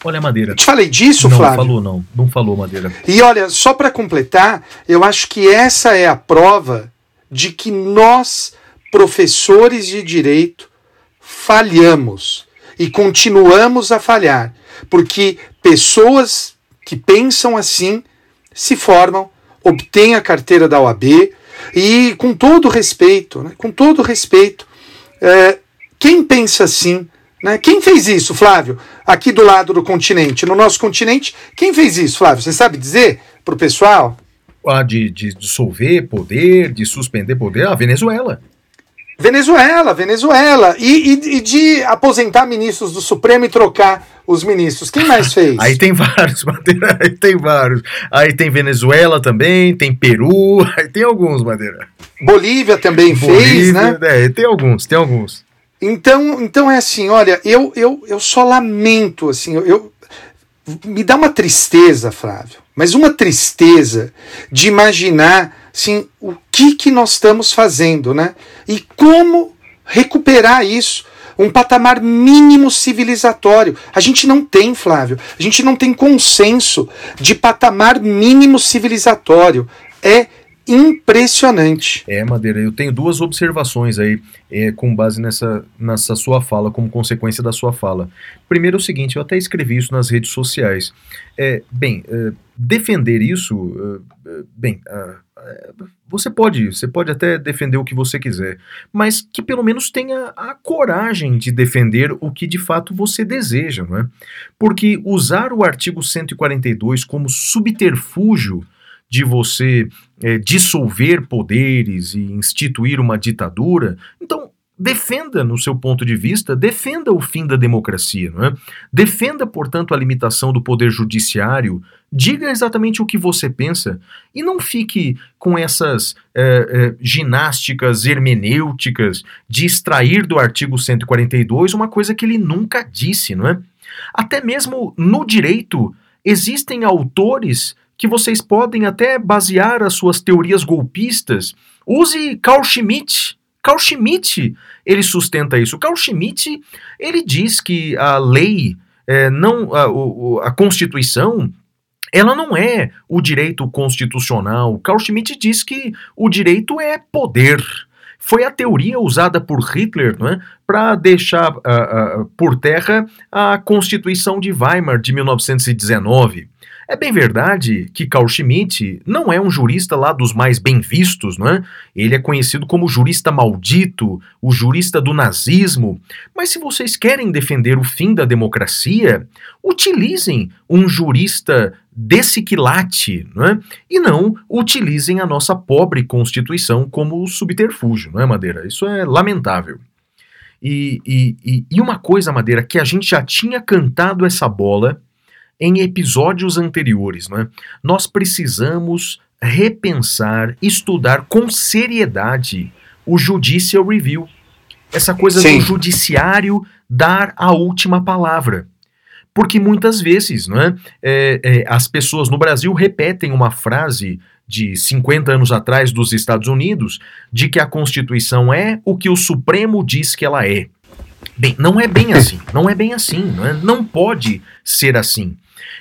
Olha, Madeira. Te falei disso, não, Flávio? Não falou, não. Não falou, Madeira. E olha, só para completar, eu acho que essa é a prova de que nós, professores de direito, falhamos e continuamos a falhar, porque pessoas que pensam assim se formam, obtêm a carteira da OAB e, com todo respeito, né, com todo respeito, é, quem pensa assim, né, quem fez isso, Flávio, aqui do lado do continente, no nosso continente, quem fez isso, Flávio? Você sabe dizer para o pessoal? Ah, de, de dissolver poder, de suspender poder, a Venezuela. Venezuela, Venezuela. E, e, e, de aposentar ministros do Supremo e trocar os ministros. Quem mais fez? Aí tem vários, Madeira. Aí tem vários. Aí tem Venezuela também, tem Peru, aí tem alguns, Madeira. Bolívia também Bolívia, fez, né? É, tem alguns, tem alguns. Então, então é assim, olha, eu, eu, eu só lamento, assim, eu, me dá uma tristeza, Flávio, mas uma tristeza de imaginar assim, o que, que nós estamos fazendo, né? E como recuperar isso. um patamar mínimo civilizatório. A gente não tem, Flávio. A gente não tem consenso de patamar mínimo civilizatório. É impressionante. É, Madeira, eu tenho duas observações aí é, com base nessa, nessa sua fala, como consequência da sua fala. Primeiro é o seguinte, eu até escrevi isso nas redes sociais. É, bem, é, defender isso, é, é, bem, você pode, você pode até defender o que você quiser, mas que pelo menos tenha a coragem de defender o que de fato você deseja, não é? Porque usar o artigo 142 como subterfúgio de você é, dissolver poderes e instituir uma ditadura, então defenda, no seu ponto de vista, defenda o fim da democracia, não é? Defenda, portanto, a limitação do poder judiciário, diga exatamente o que você pensa e não fique com essas é, é, ginásticas hermenêuticas de extrair do artigo 142 uma coisa que ele nunca disse, não é? Até mesmo no direito existem autores que vocês podem até basear as suas teorias golpistas. Use Carl Schmitt. Carl Schmitt, ele sustenta isso. Carl Schmitt, ele diz que a lei, é, não a, a Constituição, ela não é o direito constitucional. Carl Schmitt diz que o direito é poder. Foi a teoria usada por Hitler é, para deixar uh, uh, por terra a Constituição de Weimar de 1919. É bem verdade que Carl Schmitt não é um jurista lá dos mais bem vistos, não é? Ele é conhecido como jurista maldito, o jurista do nazismo. Mas se vocês querem defender o fim da democracia, utilizem um jurista desse quilate, não é? E não utilizem a nossa pobre Constituição como subterfúgio, não é, Madeira? Isso é lamentável. E, e, e, uma coisa, Madeira, que a gente já tinha cantado essa bola em episódios anteriores. Né? Nós precisamos repensar, estudar com seriedade o Judicial Review. Essa coisa Sim. do judiciário dar a última palavra. Porque muitas vezes né, é, é, as pessoas no Brasil repetem uma frase de 50 anos atrás dos Estados Unidos de que a Constituição é o que o Supremo diz que ela é. Bem, não é bem assim, não é bem assim, não, é? não pode ser assim.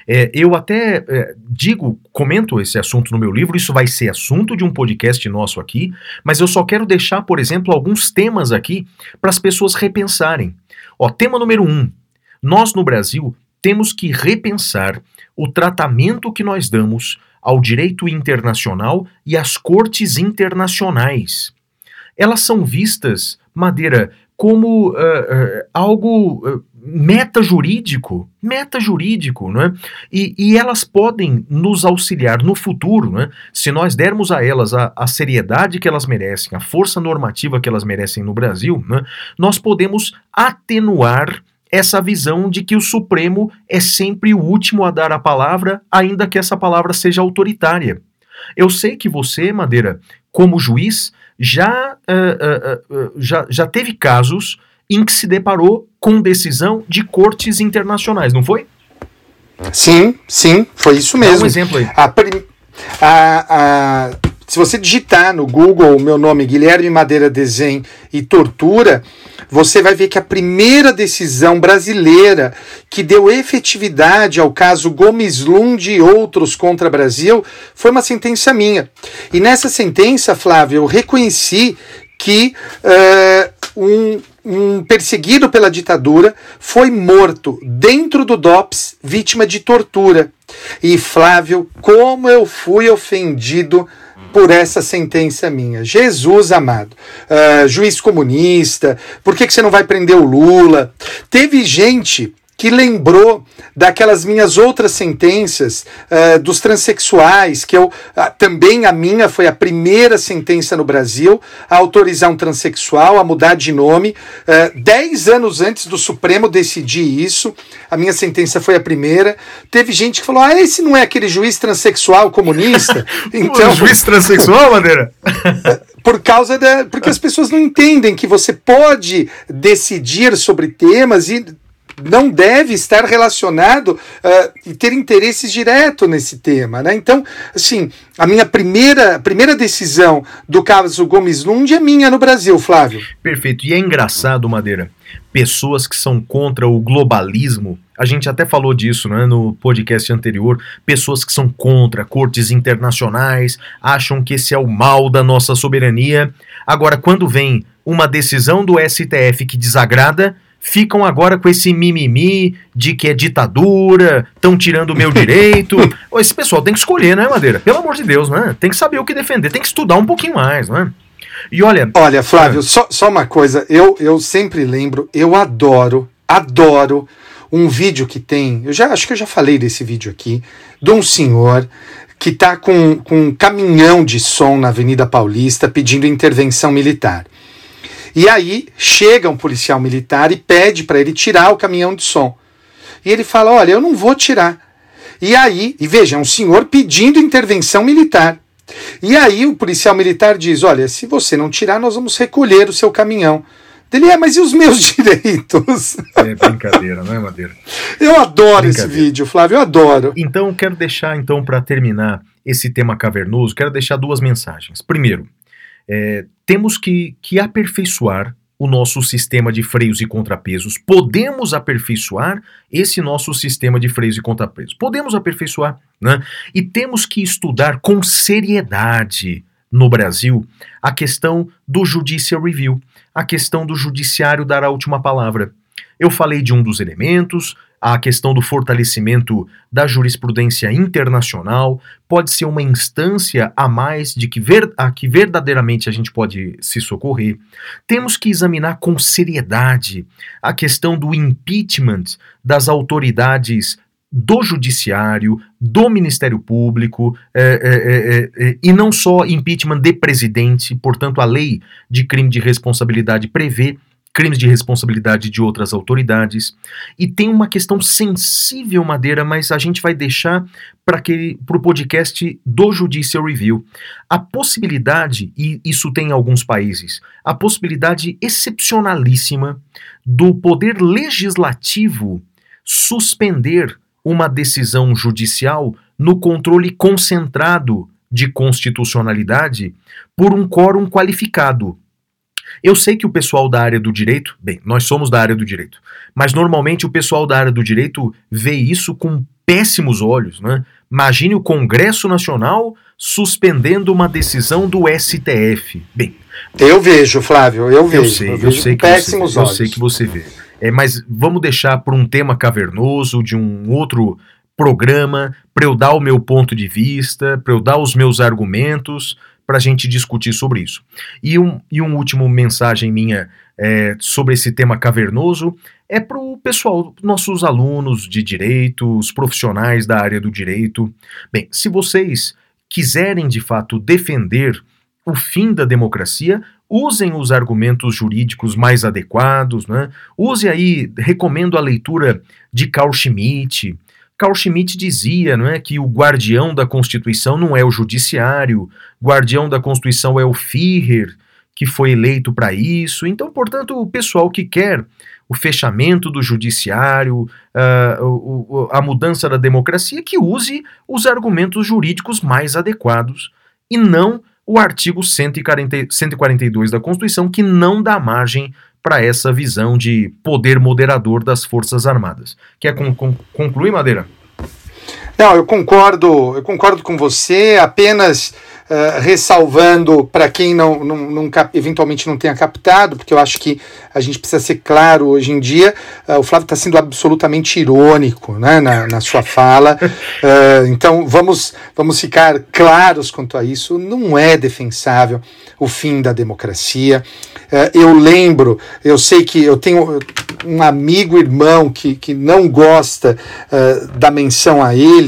É, eu até é, digo, comento esse assunto no meu livro, isso vai ser assunto de um podcast nosso aqui, mas eu só quero deixar, por exemplo, alguns temas aqui para as pessoas repensarem. Ó, tema número um: nós no Brasil temos que repensar o tratamento que nós damos ao direito internacional e às cortes internacionais. Elas são vistas, Madeira, como uh, uh, algo uh, meta-jurídico, meta-jurídico, não é? E, e, elas podem nos auxiliar no futuro, não é? Se nós dermos a elas a, a seriedade que elas merecem, a força normativa que elas merecem no Brasil, é? nós podemos atenuar essa visão de que o Supremo é sempre o último a dar a palavra, ainda que essa palavra seja autoritária. Eu sei que você, Madeira, como juiz, já, uh, uh, uh, já, já teve casos em que se deparou com decisão de cortes internacionais, não foi? Sim, sim, foi isso mesmo. Dá um exemplo aí. A, a, a, se você digitar no Google o meu nome, Guilherme Madeira Desenho e Tortura, você vai ver que a primeira decisão brasileira que deu efetividade ao caso Gomes Lund e outros contra Brasil foi uma sentença minha. E nessa sentença, Flávio, eu reconheci que uh, um um perseguido pela ditadura, foi morto dentro do DOPS, vítima de tortura. E Flávio, como eu fui ofendido por essa sentença minha. Jesus amado, uh, juiz comunista, por que, que você não vai prender o Lula? Teve gente que lembrou daquelas minhas outras sentenças uh, dos transexuais, que eu uh, também a minha foi a primeira sentença no Brasil a autorizar um transexual a mudar de nome. Uh, dez anos antes do Supremo decidir isso, a minha sentença foi a primeira. Teve gente que falou: ah, esse não é aquele juiz transexual comunista? Então, o juiz transexual, Madeira? por causa da. Porque as pessoas não entendem que você pode decidir sobre temas e não deve estar relacionado uh, e ter interesses direto nesse tema. Né? Então, assim, a minha primeira, primeira decisão do caso Gomes Lund é minha no Brasil, Flávio. Perfeito. E é engraçado, Madeira, pessoas que são contra o globalismo, a gente até falou disso né, no podcast anterior, pessoas que são contra cortes internacionais, acham que esse é o mal da nossa soberania. Agora, quando vem uma decisão do STF que desagrada, ficam agora com esse mimimi de que é ditadura, estão tirando o meu direito. Esse pessoal tem que escolher, né, Madeira? Pelo amor de Deus, né? Tem que saber o que defender, tem que estudar um pouquinho mais, né? E olha. Olha, Flávio, é... só, só uma coisa, eu, eu sempre lembro, eu adoro, adoro um vídeo que tem, eu já acho que eu já falei desse vídeo aqui, de um senhor que está com, com um caminhão de som na Avenida Paulista pedindo intervenção militar. E aí chega um policial militar e pede para ele tirar o caminhão de som. E ele fala: Olha, eu não vou tirar. E aí, e veja, é um senhor pedindo intervenção militar. E aí o policial militar diz: Olha, se você não tirar, nós vamos recolher o seu caminhão. Ele é, mas e os meus direitos? É brincadeira, não é, Madeira? Eu adoro esse vídeo, Flávio, eu adoro. Então, quero deixar, então, para terminar esse tema cavernoso, quero deixar duas mensagens. Primeiro, é, temos que, que aperfeiçoar o nosso sistema de freios e contrapesos. Podemos aperfeiçoar esse nosso sistema de freios e contrapesos. Podemos aperfeiçoar, né? E temos que estudar com seriedade no Brasil a questão do judicial review, a questão do judiciário dar a última palavra. Eu falei de um dos elementos, a questão do fortalecimento da jurisprudência internacional pode ser uma instância a mais de que ver, a que verdadeiramente a gente pode se socorrer. Temos que examinar com seriedade a questão do impeachment das autoridades do Judiciário, do Ministério Público, é, é, é, e não só impeachment de presidente, portanto, a lei de crime de responsabilidade prevê crimes de responsabilidade de outras autoridades. E tem uma questão sensível, Madeira, mas a gente vai deixar para o podcast do Judicial Review. A possibilidade, e isso tem em alguns países, a possibilidade excepcionalíssima do poder legislativo suspender uma decisão judicial no controle concentrado de constitucionalidade por um quórum qualificado. Eu sei que o pessoal da área do direito, bem, nós somos da área do direito, mas normalmente o pessoal da área do direito vê isso com péssimos olhos, né? Imagine o Congresso Nacional suspendendo uma decisão do STF. Bem, eu vejo, Flávio, eu vejo. Eu sei, eu, vejo sei que péssimos você, olhos. Eu sei que você vê. É, mas vamos deixar para um tema cavernoso de um outro programa para eu dar o meu ponto de vista, para eu dar os meus argumentos, para a gente discutir sobre isso. E um, e um último mensagem minha é, sobre esse tema cavernoso é para o pessoal, nossos alunos de direito, os profissionais da área do direito. Bem, se vocês quiserem de fato defender o fim da democracia, usem os argumentos jurídicos mais adequados, né? Use aí, recomendo a leitura de Carl Schmitt, Carl Schmitt dizia não é, que o guardião da Constituição não é o judiciário, guardião da Constituição é o Führer, que foi eleito para isso. Então, portanto, o pessoal que quer o fechamento do judiciário, uh, a mudança da democracia, que use os argumentos jurídicos mais adequados e não o artigo 140, 142 da Constituição, que não dá margem para essa visão de poder moderador das Forças Armadas. Quer con con concluir, Madeira? Não, eu concordo, eu concordo com você, apenas uh, ressalvando para quem não, não, não eventualmente não tenha captado, porque eu acho que a gente precisa ser claro hoje em dia, uh, o Flávio está sendo absolutamente irônico né, na, na sua fala, uh, então vamos, vamos ficar claros quanto a isso, não é defensável o fim da democracia. eu lembro, eu sei que eu tenho um amigo irmão que, que não gosta da menção a ele,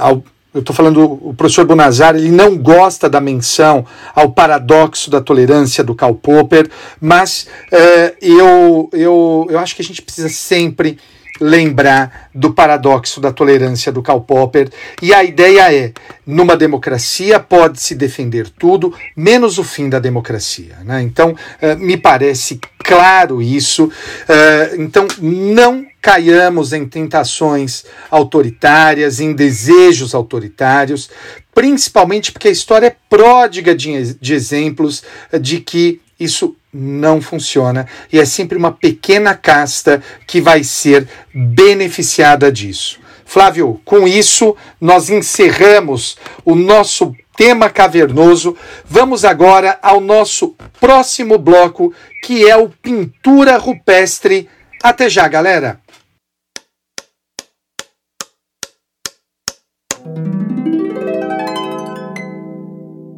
ao eu estou falando, o professor Bonazar, ele não gosta da menção ao paradoxo da tolerância do Karl Popper, mas é, eu, eu, eu acho que a gente precisa sempre lembrar do paradoxo da tolerância do Karl Popper. E a ideia é: numa democracia pode-se defender tudo, menos o fim da democracia. Né? Então, uh, me parece claro isso. Uh, então, não caiamos em tentações autoritárias, em desejos autoritários, principalmente porque a história é pródiga de, de exemplos de que isso não funciona e é sempre uma pequena casta que vai ser beneficiada disso. Flávio, com isso nós encerramos o nosso tema cavernoso. Vamos agora ao nosso próximo bloco, que é o pintura rupestre. Até já, galera.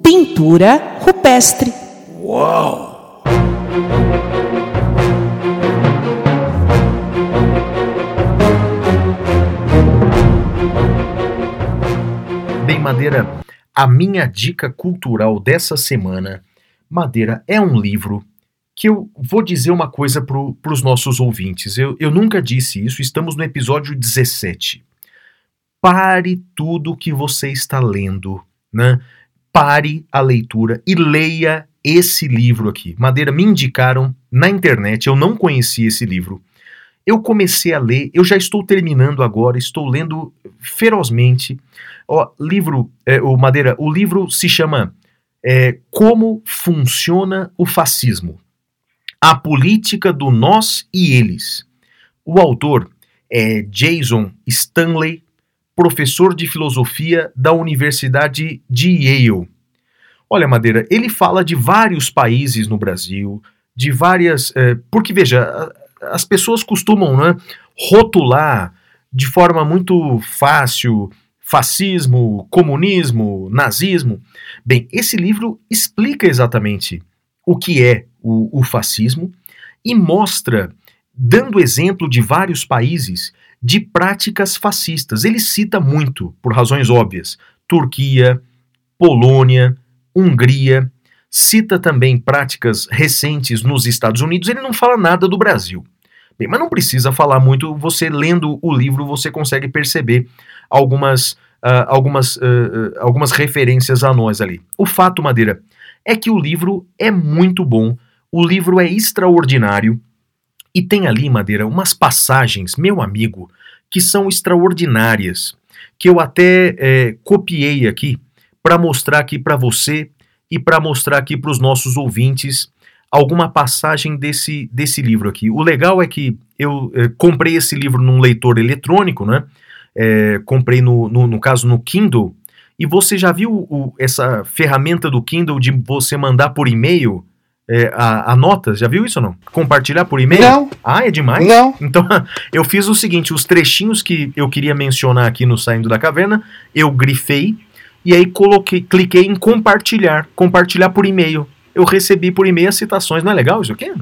Pintura rupestre. Uau! Bem, Madeira, a minha dica cultural dessa semana, Madeira, é um livro que eu vou dizer uma coisa para os nossos ouvintes. Eu, eu nunca disse isso, estamos no episódio 17. Pare tudo que você está lendo, né? Pare a leitura e leia esse livro aqui. Madeira, me indicaram na internet, eu não conhecia esse livro. Eu comecei a ler, eu já estou terminando agora, estou lendo ferozmente. Ó, livro, é, o Madeira, o livro se chama é, Como Funciona o Fascismo: A Política do Nós e Eles. O autor é Jason Stanley, professor de filosofia da Universidade de Yale. Olha, Madeira, ele fala de vários países no Brasil, de várias. É, porque, veja, as pessoas costumam né, rotular de forma muito fácil fascismo, comunismo, nazismo. Bem, esse livro explica exatamente o que é o, o fascismo e mostra, dando exemplo de vários países, de práticas fascistas. Ele cita muito, por razões óbvias, Turquia, Polônia, Hungria, cita também práticas recentes nos Estados Unidos, ele não fala nada do Brasil. Bem, mas não precisa falar muito, você lendo o livro você consegue perceber algumas, uh, algumas, uh, algumas referências a nós ali. O fato, Madeira, é que o livro é muito bom, o livro é extraordinário e tem ali, Madeira, umas passagens, meu amigo, que são extraordinárias, que eu até é, copiei aqui para mostrar aqui para você e para mostrar aqui para os nossos ouvintes alguma passagem desse, desse livro aqui. O legal é que eu é, comprei esse livro num leitor eletrônico, né? É, comprei no, no, no, caso no Kindle. E você já viu o, essa ferramenta do Kindle de você mandar por e-mail é, a, a notas? Já viu isso ou não? Compartilhar por e-mail? Não. Ah, é demais? Não. Então, eu fiz o seguinte: os trechinhos que eu queria mencionar aqui no Saindo da Caverna, eu grifei e aí coloquei, cliquei em compartilhar, compartilhar por e-mail. Eu recebi por e-mail as citações, não é legal isso aqui?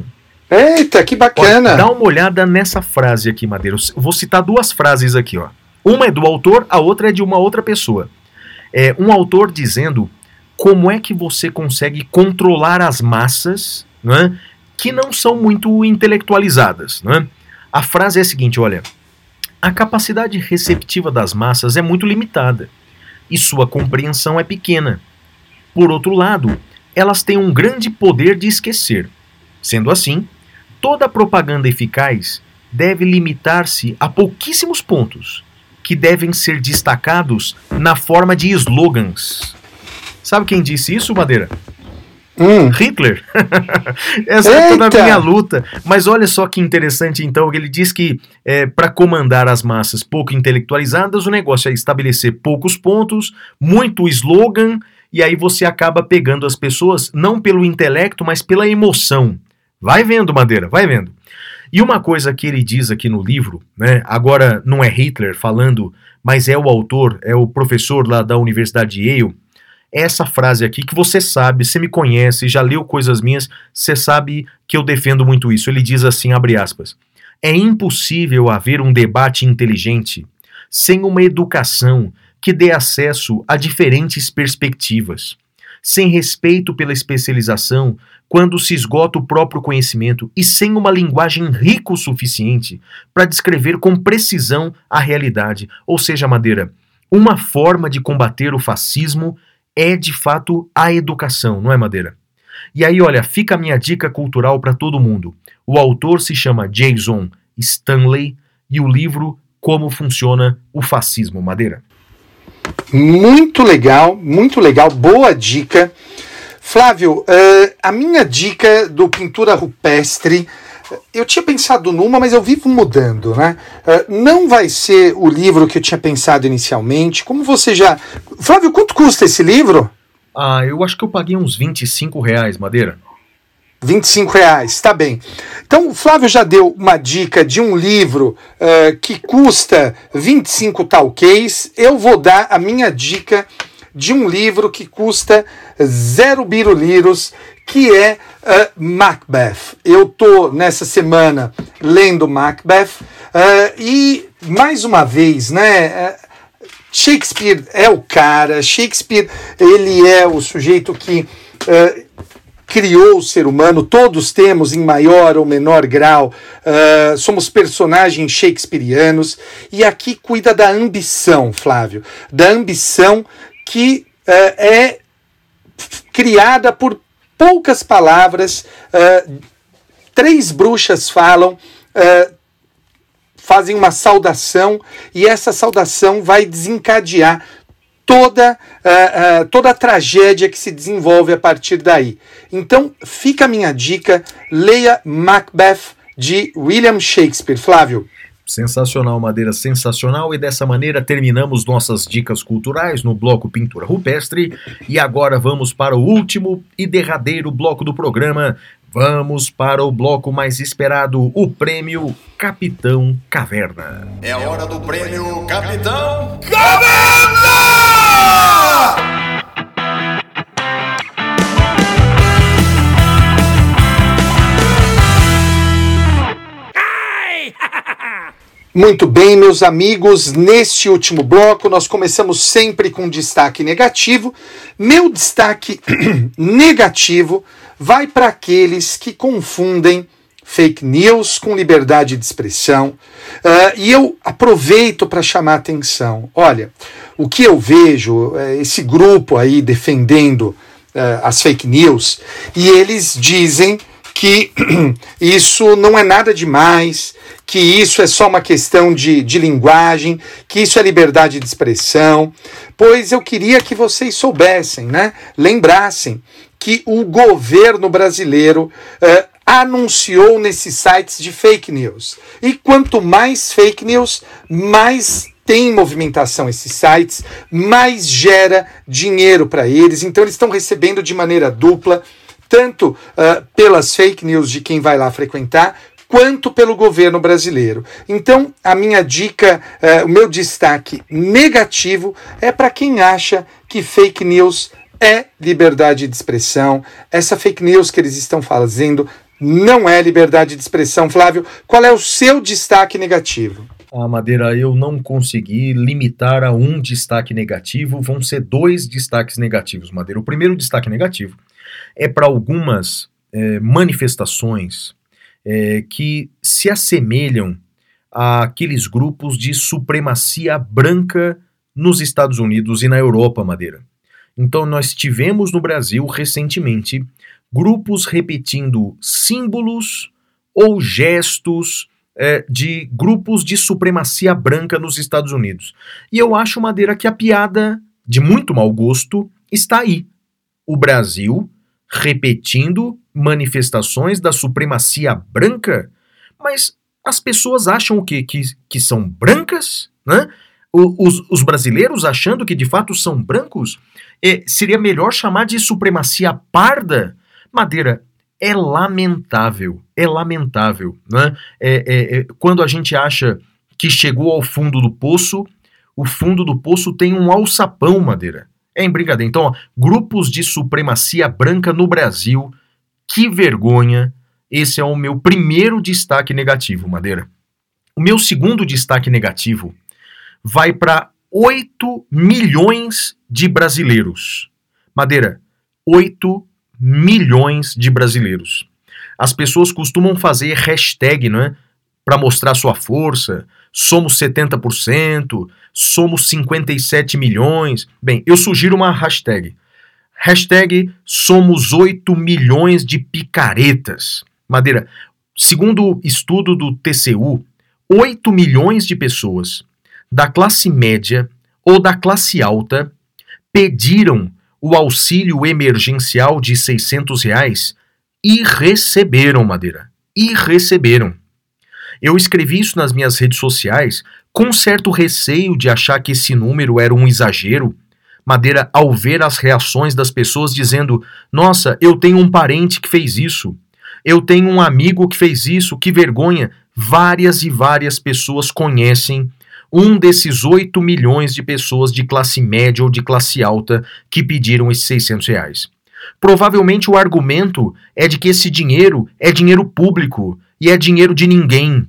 Eita, que bacana! Dá uma olhada nessa frase aqui, Madeira. Eu vou citar duas frases aqui, ó. Uma é do autor, a outra é de uma outra pessoa. É um autor dizendo como é que você consegue controlar as massas, né, que não são muito intelectualizadas, né? A frase é a seguinte, olha: a capacidade receptiva das massas é muito limitada e sua compreensão é pequena. Por outro lado, elas têm um grande poder de esquecer. Sendo assim, toda propaganda eficaz deve limitar-se a pouquíssimos pontos, que devem ser destacados na forma de slogans. Sabe quem disse isso, Madeira? Hum. Hitler. Essa é toda a minha luta. Mas olha só que interessante, então, ele diz que é, para comandar as massas pouco intelectualizadas, o negócio é estabelecer poucos pontos, muito slogan, e aí você acaba pegando as pessoas não pelo intelecto, mas pela emoção. Vai vendo, Madeira, vai vendo. E uma coisa que ele diz aqui no livro, né, agora não é Hitler falando, mas é o autor, é o professor lá da Universidade de Yale, essa frase aqui que você sabe, você me conhece, já leu coisas minhas, você sabe que eu defendo muito isso. Ele diz assim, abre aspas: "É impossível haver um debate inteligente sem uma educação que dê acesso a diferentes perspectivas. sem respeito pela especialização, quando se esgota o próprio conhecimento e sem uma linguagem rica o suficiente para descrever com precisão a realidade. Ou seja, Madeira, uma forma de combater o fascismo é de fato a educação, não é, Madeira? E aí, olha, fica a minha dica cultural para todo mundo. O autor se chama Jason Stanley e o livro Como Funciona o Fascismo, Madeira. Muito legal, muito legal, boa dica. Flávio, uh, a minha dica do pintura rupestre, eu tinha pensado numa, mas eu vivo mudando, né? Uh, não vai ser o livro que eu tinha pensado inicialmente. Como você já. Flávio, quanto custa esse livro? Ah, eu acho que eu paguei uns 25 reais, Madeira. 25 reais, tá bem. Então, o Flávio já deu uma dica de um livro uh, que custa 25 talquês. Eu vou dar a minha dica de um livro que custa zero biruliros, que é uh, Macbeth. Eu tô nessa semana lendo Macbeth uh, e mais uma vez, né? Shakespeare é o cara. Shakespeare ele é o sujeito que criou o ser humano, todos temos em maior ou menor grau, uh, somos personagens shakespearianos, e aqui cuida da ambição, Flávio, da ambição que uh, é criada por poucas palavras, uh, três bruxas falam, fazem uma saudação, e essa saudação vai desencadear toda, uh, uh, toda a tragédia que se desenvolve a partir daí. Então, fica a minha dica: leia Macbeth de William Shakespeare. Flávio. Sensacional, Madeira, sensacional. E dessa maneira terminamos nossas dicas culturais no bloco Pintura Rupestre. E agora vamos para o último e derradeiro bloco do programa. Vamos para o bloco mais esperado, o prêmio Capitão Caverna. É hora do prêmio Capitão Caverna! Muito bem, meus amigos, neste último bloco nós começamos sempre com destaque negativo. Meu destaque negativo vai para aqueles que confundem fake news com liberdade de expressão. Uh, e eu aproveito para chamar atenção. Olha, o que eu vejo, é esse grupo aí defendendo uh, as fake news, e eles dizem que isso não é nada demais, que isso é só uma questão de, de linguagem, que isso é liberdade de expressão, pois eu queria que vocês soubessem, né? Lembrassem que o governo brasileiro eh, anunciou nesses sites de fake news. E quanto mais fake news, mais tem movimentação esses sites, mais gera dinheiro para eles. Então eles estão recebendo de maneira dupla tanto uh, pelas fake news de quem vai lá frequentar, quanto pelo governo brasileiro. Então, a minha dica, uh, o meu destaque negativo é para quem acha que fake news é liberdade de expressão. Essa fake news que eles estão fazendo não é liberdade de expressão. Flávio, qual é o seu destaque negativo? Ah, Madeira, eu não consegui limitar a um destaque negativo, vão ser dois destaques negativos, Madeira. O primeiro destaque negativo é para algumas é, manifestações é, que se assemelham àqueles grupos de supremacia branca nos Estados Unidos e na Europa, Madeira. Então, nós tivemos no Brasil recentemente grupos repetindo símbolos ou gestos é, de grupos de supremacia branca nos Estados Unidos. E eu acho, Madeira, que a piada de muito mau gosto está aí. O Brasil repetindo manifestações da supremacia branca, mas as pessoas acham o quê? Que, que são brancas? Né? Os, os brasileiros achando que de fato são brancos? É, seria melhor chamar de supremacia parda? Madeira, é lamentável, é lamentável. Né? É, é, é, quando a gente acha que chegou ao fundo do poço, o fundo do poço tem um alçapão, Madeira. É em brincadeira. Então, ó, grupos de supremacia branca no Brasil, que vergonha. Esse é o meu primeiro destaque negativo, Madeira. O meu segundo destaque negativo vai para 8 milhões de brasileiros. Madeira, 8 milhões de brasileiros. As pessoas costumam fazer hashtag, não é? Para mostrar sua força. Somos 70%, somos 57 milhões. Bem, eu sugiro uma hashtag. Hashtag somos 8 milhões de picaretas. Madeira, segundo estudo do TCU, 8 milhões de pessoas da classe média ou da classe alta pediram o auxílio emergencial de 600 reais e receberam, Madeira. E receberam. Eu escrevi isso nas minhas redes sociais com certo receio de achar que esse número era um exagero. Madeira, ao ver as reações das pessoas dizendo: Nossa, eu tenho um parente que fez isso. Eu tenho um amigo que fez isso, que vergonha. Várias e várias pessoas conhecem um desses 8 milhões de pessoas de classe média ou de classe alta que pediram esses 600 reais. Provavelmente o argumento é de que esse dinheiro é dinheiro público e é dinheiro de ninguém.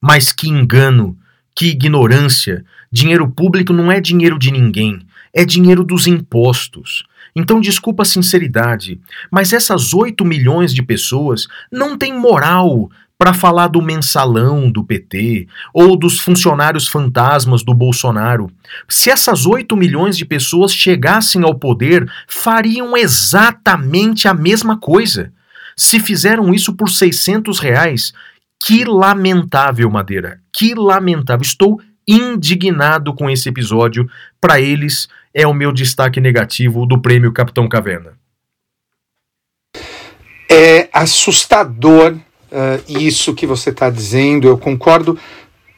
Mas que engano, que ignorância! Dinheiro público não é dinheiro de ninguém, é dinheiro dos impostos. Então, desculpa a sinceridade, mas essas 8 milhões de pessoas não têm moral para falar do mensalão do PT ou dos funcionários fantasmas do Bolsonaro. Se essas 8 milhões de pessoas chegassem ao poder, fariam exatamente a mesma coisa. Se fizeram isso por 600 reais, que lamentável, Madeira. Que lamentável. Estou indignado com esse episódio. Para eles, é o meu destaque negativo do prêmio Capitão Caverna. É assustador uh, isso que você está dizendo, eu concordo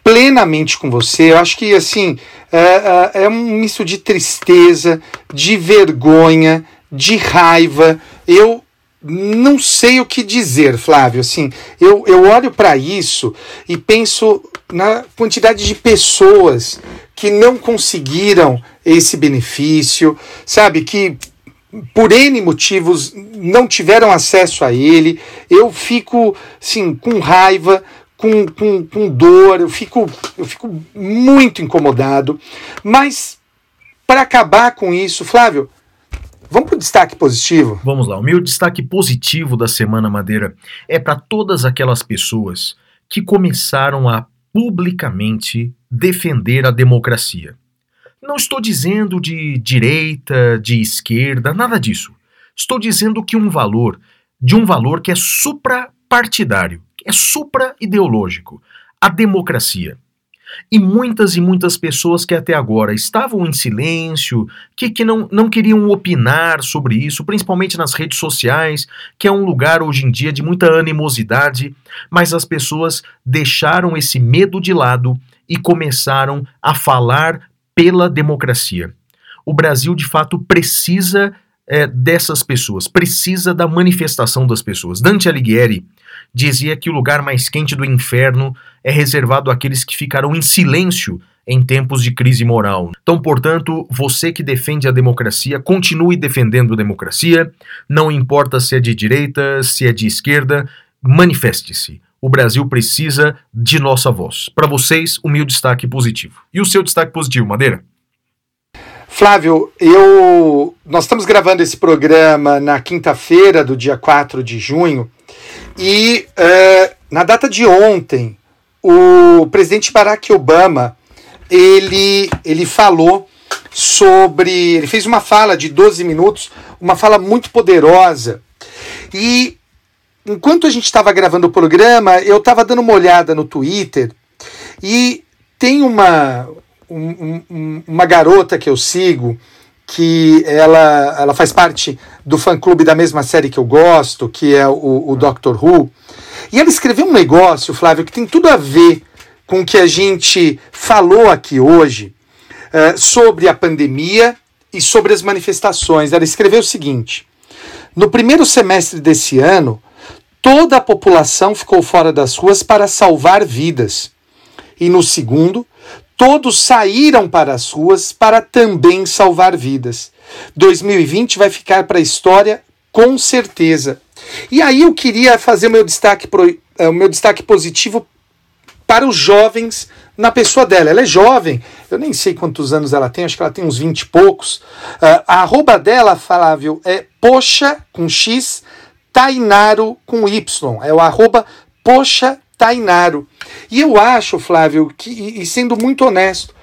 plenamente com você. Eu acho que assim é, é um misto de tristeza, de vergonha, de raiva. Eu não sei o que dizer, Flávio. Assim, eu, eu olho para isso e penso na quantidade de pessoas que não conseguiram esse benefício, sabe? Que por N motivos, não tiveram acesso a ele. Eu fico, assim, com raiva, com, com, com dor, eu fico, eu fico muito incomodado. Mas, para acabar com isso, Flávio, Vamos para o destaque positivo? Vamos lá. O meu destaque positivo da Semana Madeira é para todas aquelas pessoas que começaram a publicamente defender a democracia. Não estou dizendo de direita, de esquerda, nada disso. Estou dizendo que um valor, de um valor que é suprapartidário, que é supra-ideológico, a democracia. E muitas e muitas pessoas que até agora estavam em silêncio, que, que não, não queriam opinar sobre isso, principalmente nas redes sociais, que é um lugar hoje em dia de muita animosidade, mas as pessoas deixaram esse medo de lado e começaram a falar pela democracia. O Brasil, de fato, precisa é, dessas pessoas, precisa da manifestação das pessoas. Dante Alighieri dizia que o lugar mais quente do inferno é reservado àqueles que ficarão em silêncio em tempos de crise moral. Então, portanto, você que defende a democracia, continue defendendo a democracia, não importa se é de direita, se é de esquerda, manifeste-se. O Brasil precisa de nossa voz. Para vocês, o meu destaque positivo. E o seu destaque positivo, Madeira? Flávio, eu nós estamos gravando esse programa na quinta-feira do dia 4 de junho e uh, na data de ontem o presidente Barack Obama ele, ele falou sobre ele fez uma fala de 12 minutos, uma fala muito poderosa. E enquanto a gente estava gravando o programa, eu estava dando uma olhada no Twitter e tem uma, um, um, uma garota que eu sigo que ela, ela faz parte do fã-clube da mesma série que eu gosto, que é o, o Doctor Who. E ela escreveu um negócio, Flávio, que tem tudo a ver com o que a gente falou aqui hoje uh, sobre a pandemia e sobre as manifestações. Ela escreveu o seguinte: no primeiro semestre desse ano, toda a população ficou fora das ruas para salvar vidas. E no segundo, todos saíram para as ruas para também salvar vidas. 2020 vai ficar para a história com certeza. E aí eu queria fazer o meu destaque, pro, uh, o meu destaque positivo para os jovens na pessoa dela. Ela é jovem, eu nem sei quantos anos ela tem, acho que ela tem uns 20 e poucos. Uh, a arroba dela, Flávio, é poxa com X, Tainaro com Y. É o arroba poxa Tainaro. E eu acho, Flávio, que, e sendo muito honesto,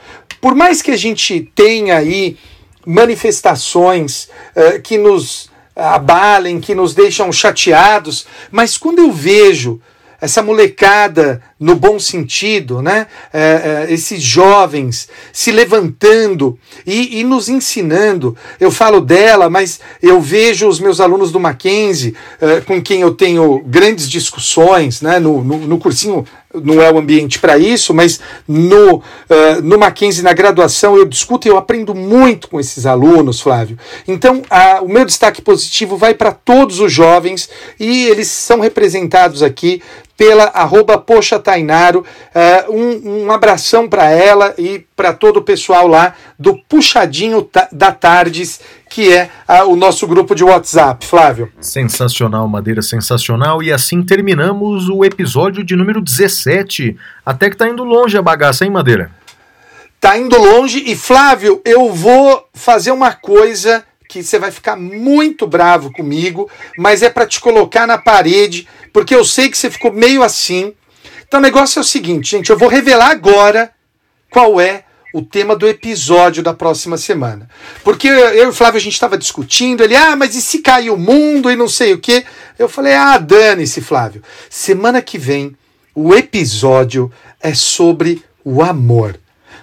por mais que a gente tenha aí manifestações uh, que nos abalem, que nos deixam chateados, mas quando eu vejo essa molecada no bom sentido, né? É, é, esses jovens se levantando e, e, nos ensinando. Eu falo dela, mas eu vejo os meus alunos do Mackenzie, é, com quem eu tenho grandes discussões, né? no, no, no cursinho não é o ambiente para isso, mas no, uh, no Mackenzie, na graduação, eu discuto e eu aprendo muito com esses alunos, Flávio. Então, a, o meu destaque positivo vai para todos os jovens e eles são representados aqui pela arroba Poxa Tainaro. Uh, um, um abração para ela e para todo o pessoal lá do Puxadinho da Tardes que é a, o nosso grupo de WhatsApp. Flávio. Sensacional, Madeira, sensacional. E assim terminamos o episódio de número 17. Até que tá indo longe a bagaça, hein, Madeira? Tá indo longe. E, Flávio, eu vou fazer uma coisa que você vai ficar muito bravo comigo, mas é para te colocar na parede, porque eu sei que você ficou meio assim. Então o negócio é o seguinte, gente, eu vou revelar agora qual é o tema do episódio da próxima semana. Porque eu e o Flávio a gente estava discutindo, ele, ah, mas e se cair o mundo e não sei o quê? Eu falei, ah, dane-se, Flávio. Semana que vem, o episódio é sobre o amor.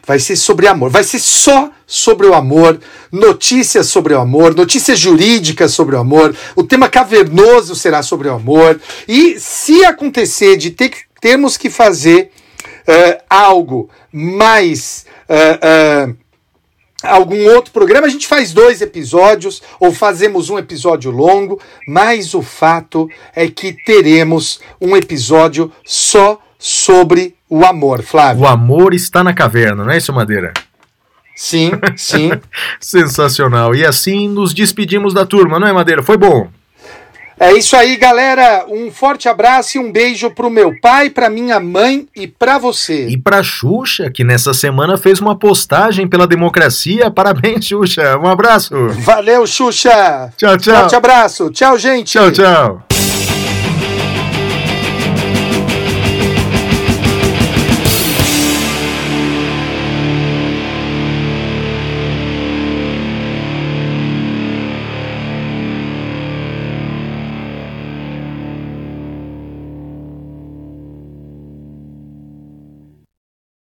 Vai ser sobre amor, vai ser só sobre o amor, notícias sobre o amor, notícias jurídicas sobre o amor, o tema cavernoso será sobre o amor. E se acontecer de ter, termos que fazer uh, algo mais uh, uh, algum outro programa, a gente faz dois episódios ou fazemos um episódio longo, mas o fato é que teremos um episódio só sobre o amor, Flávio. O amor está na caverna, não é isso, Madeira? Sim, sim. Sensacional. E assim nos despedimos da turma, não é, Madeira? Foi bom. É isso aí, galera. Um forte abraço e um beijo pro meu pai, pra minha mãe e pra você. E pra Xuxa, que nessa semana fez uma postagem pela democracia. Parabéns, Xuxa. Um abraço. Valeu, Xuxa. Tchau, tchau. Forte abraço. Tchau, gente. Tchau, tchau.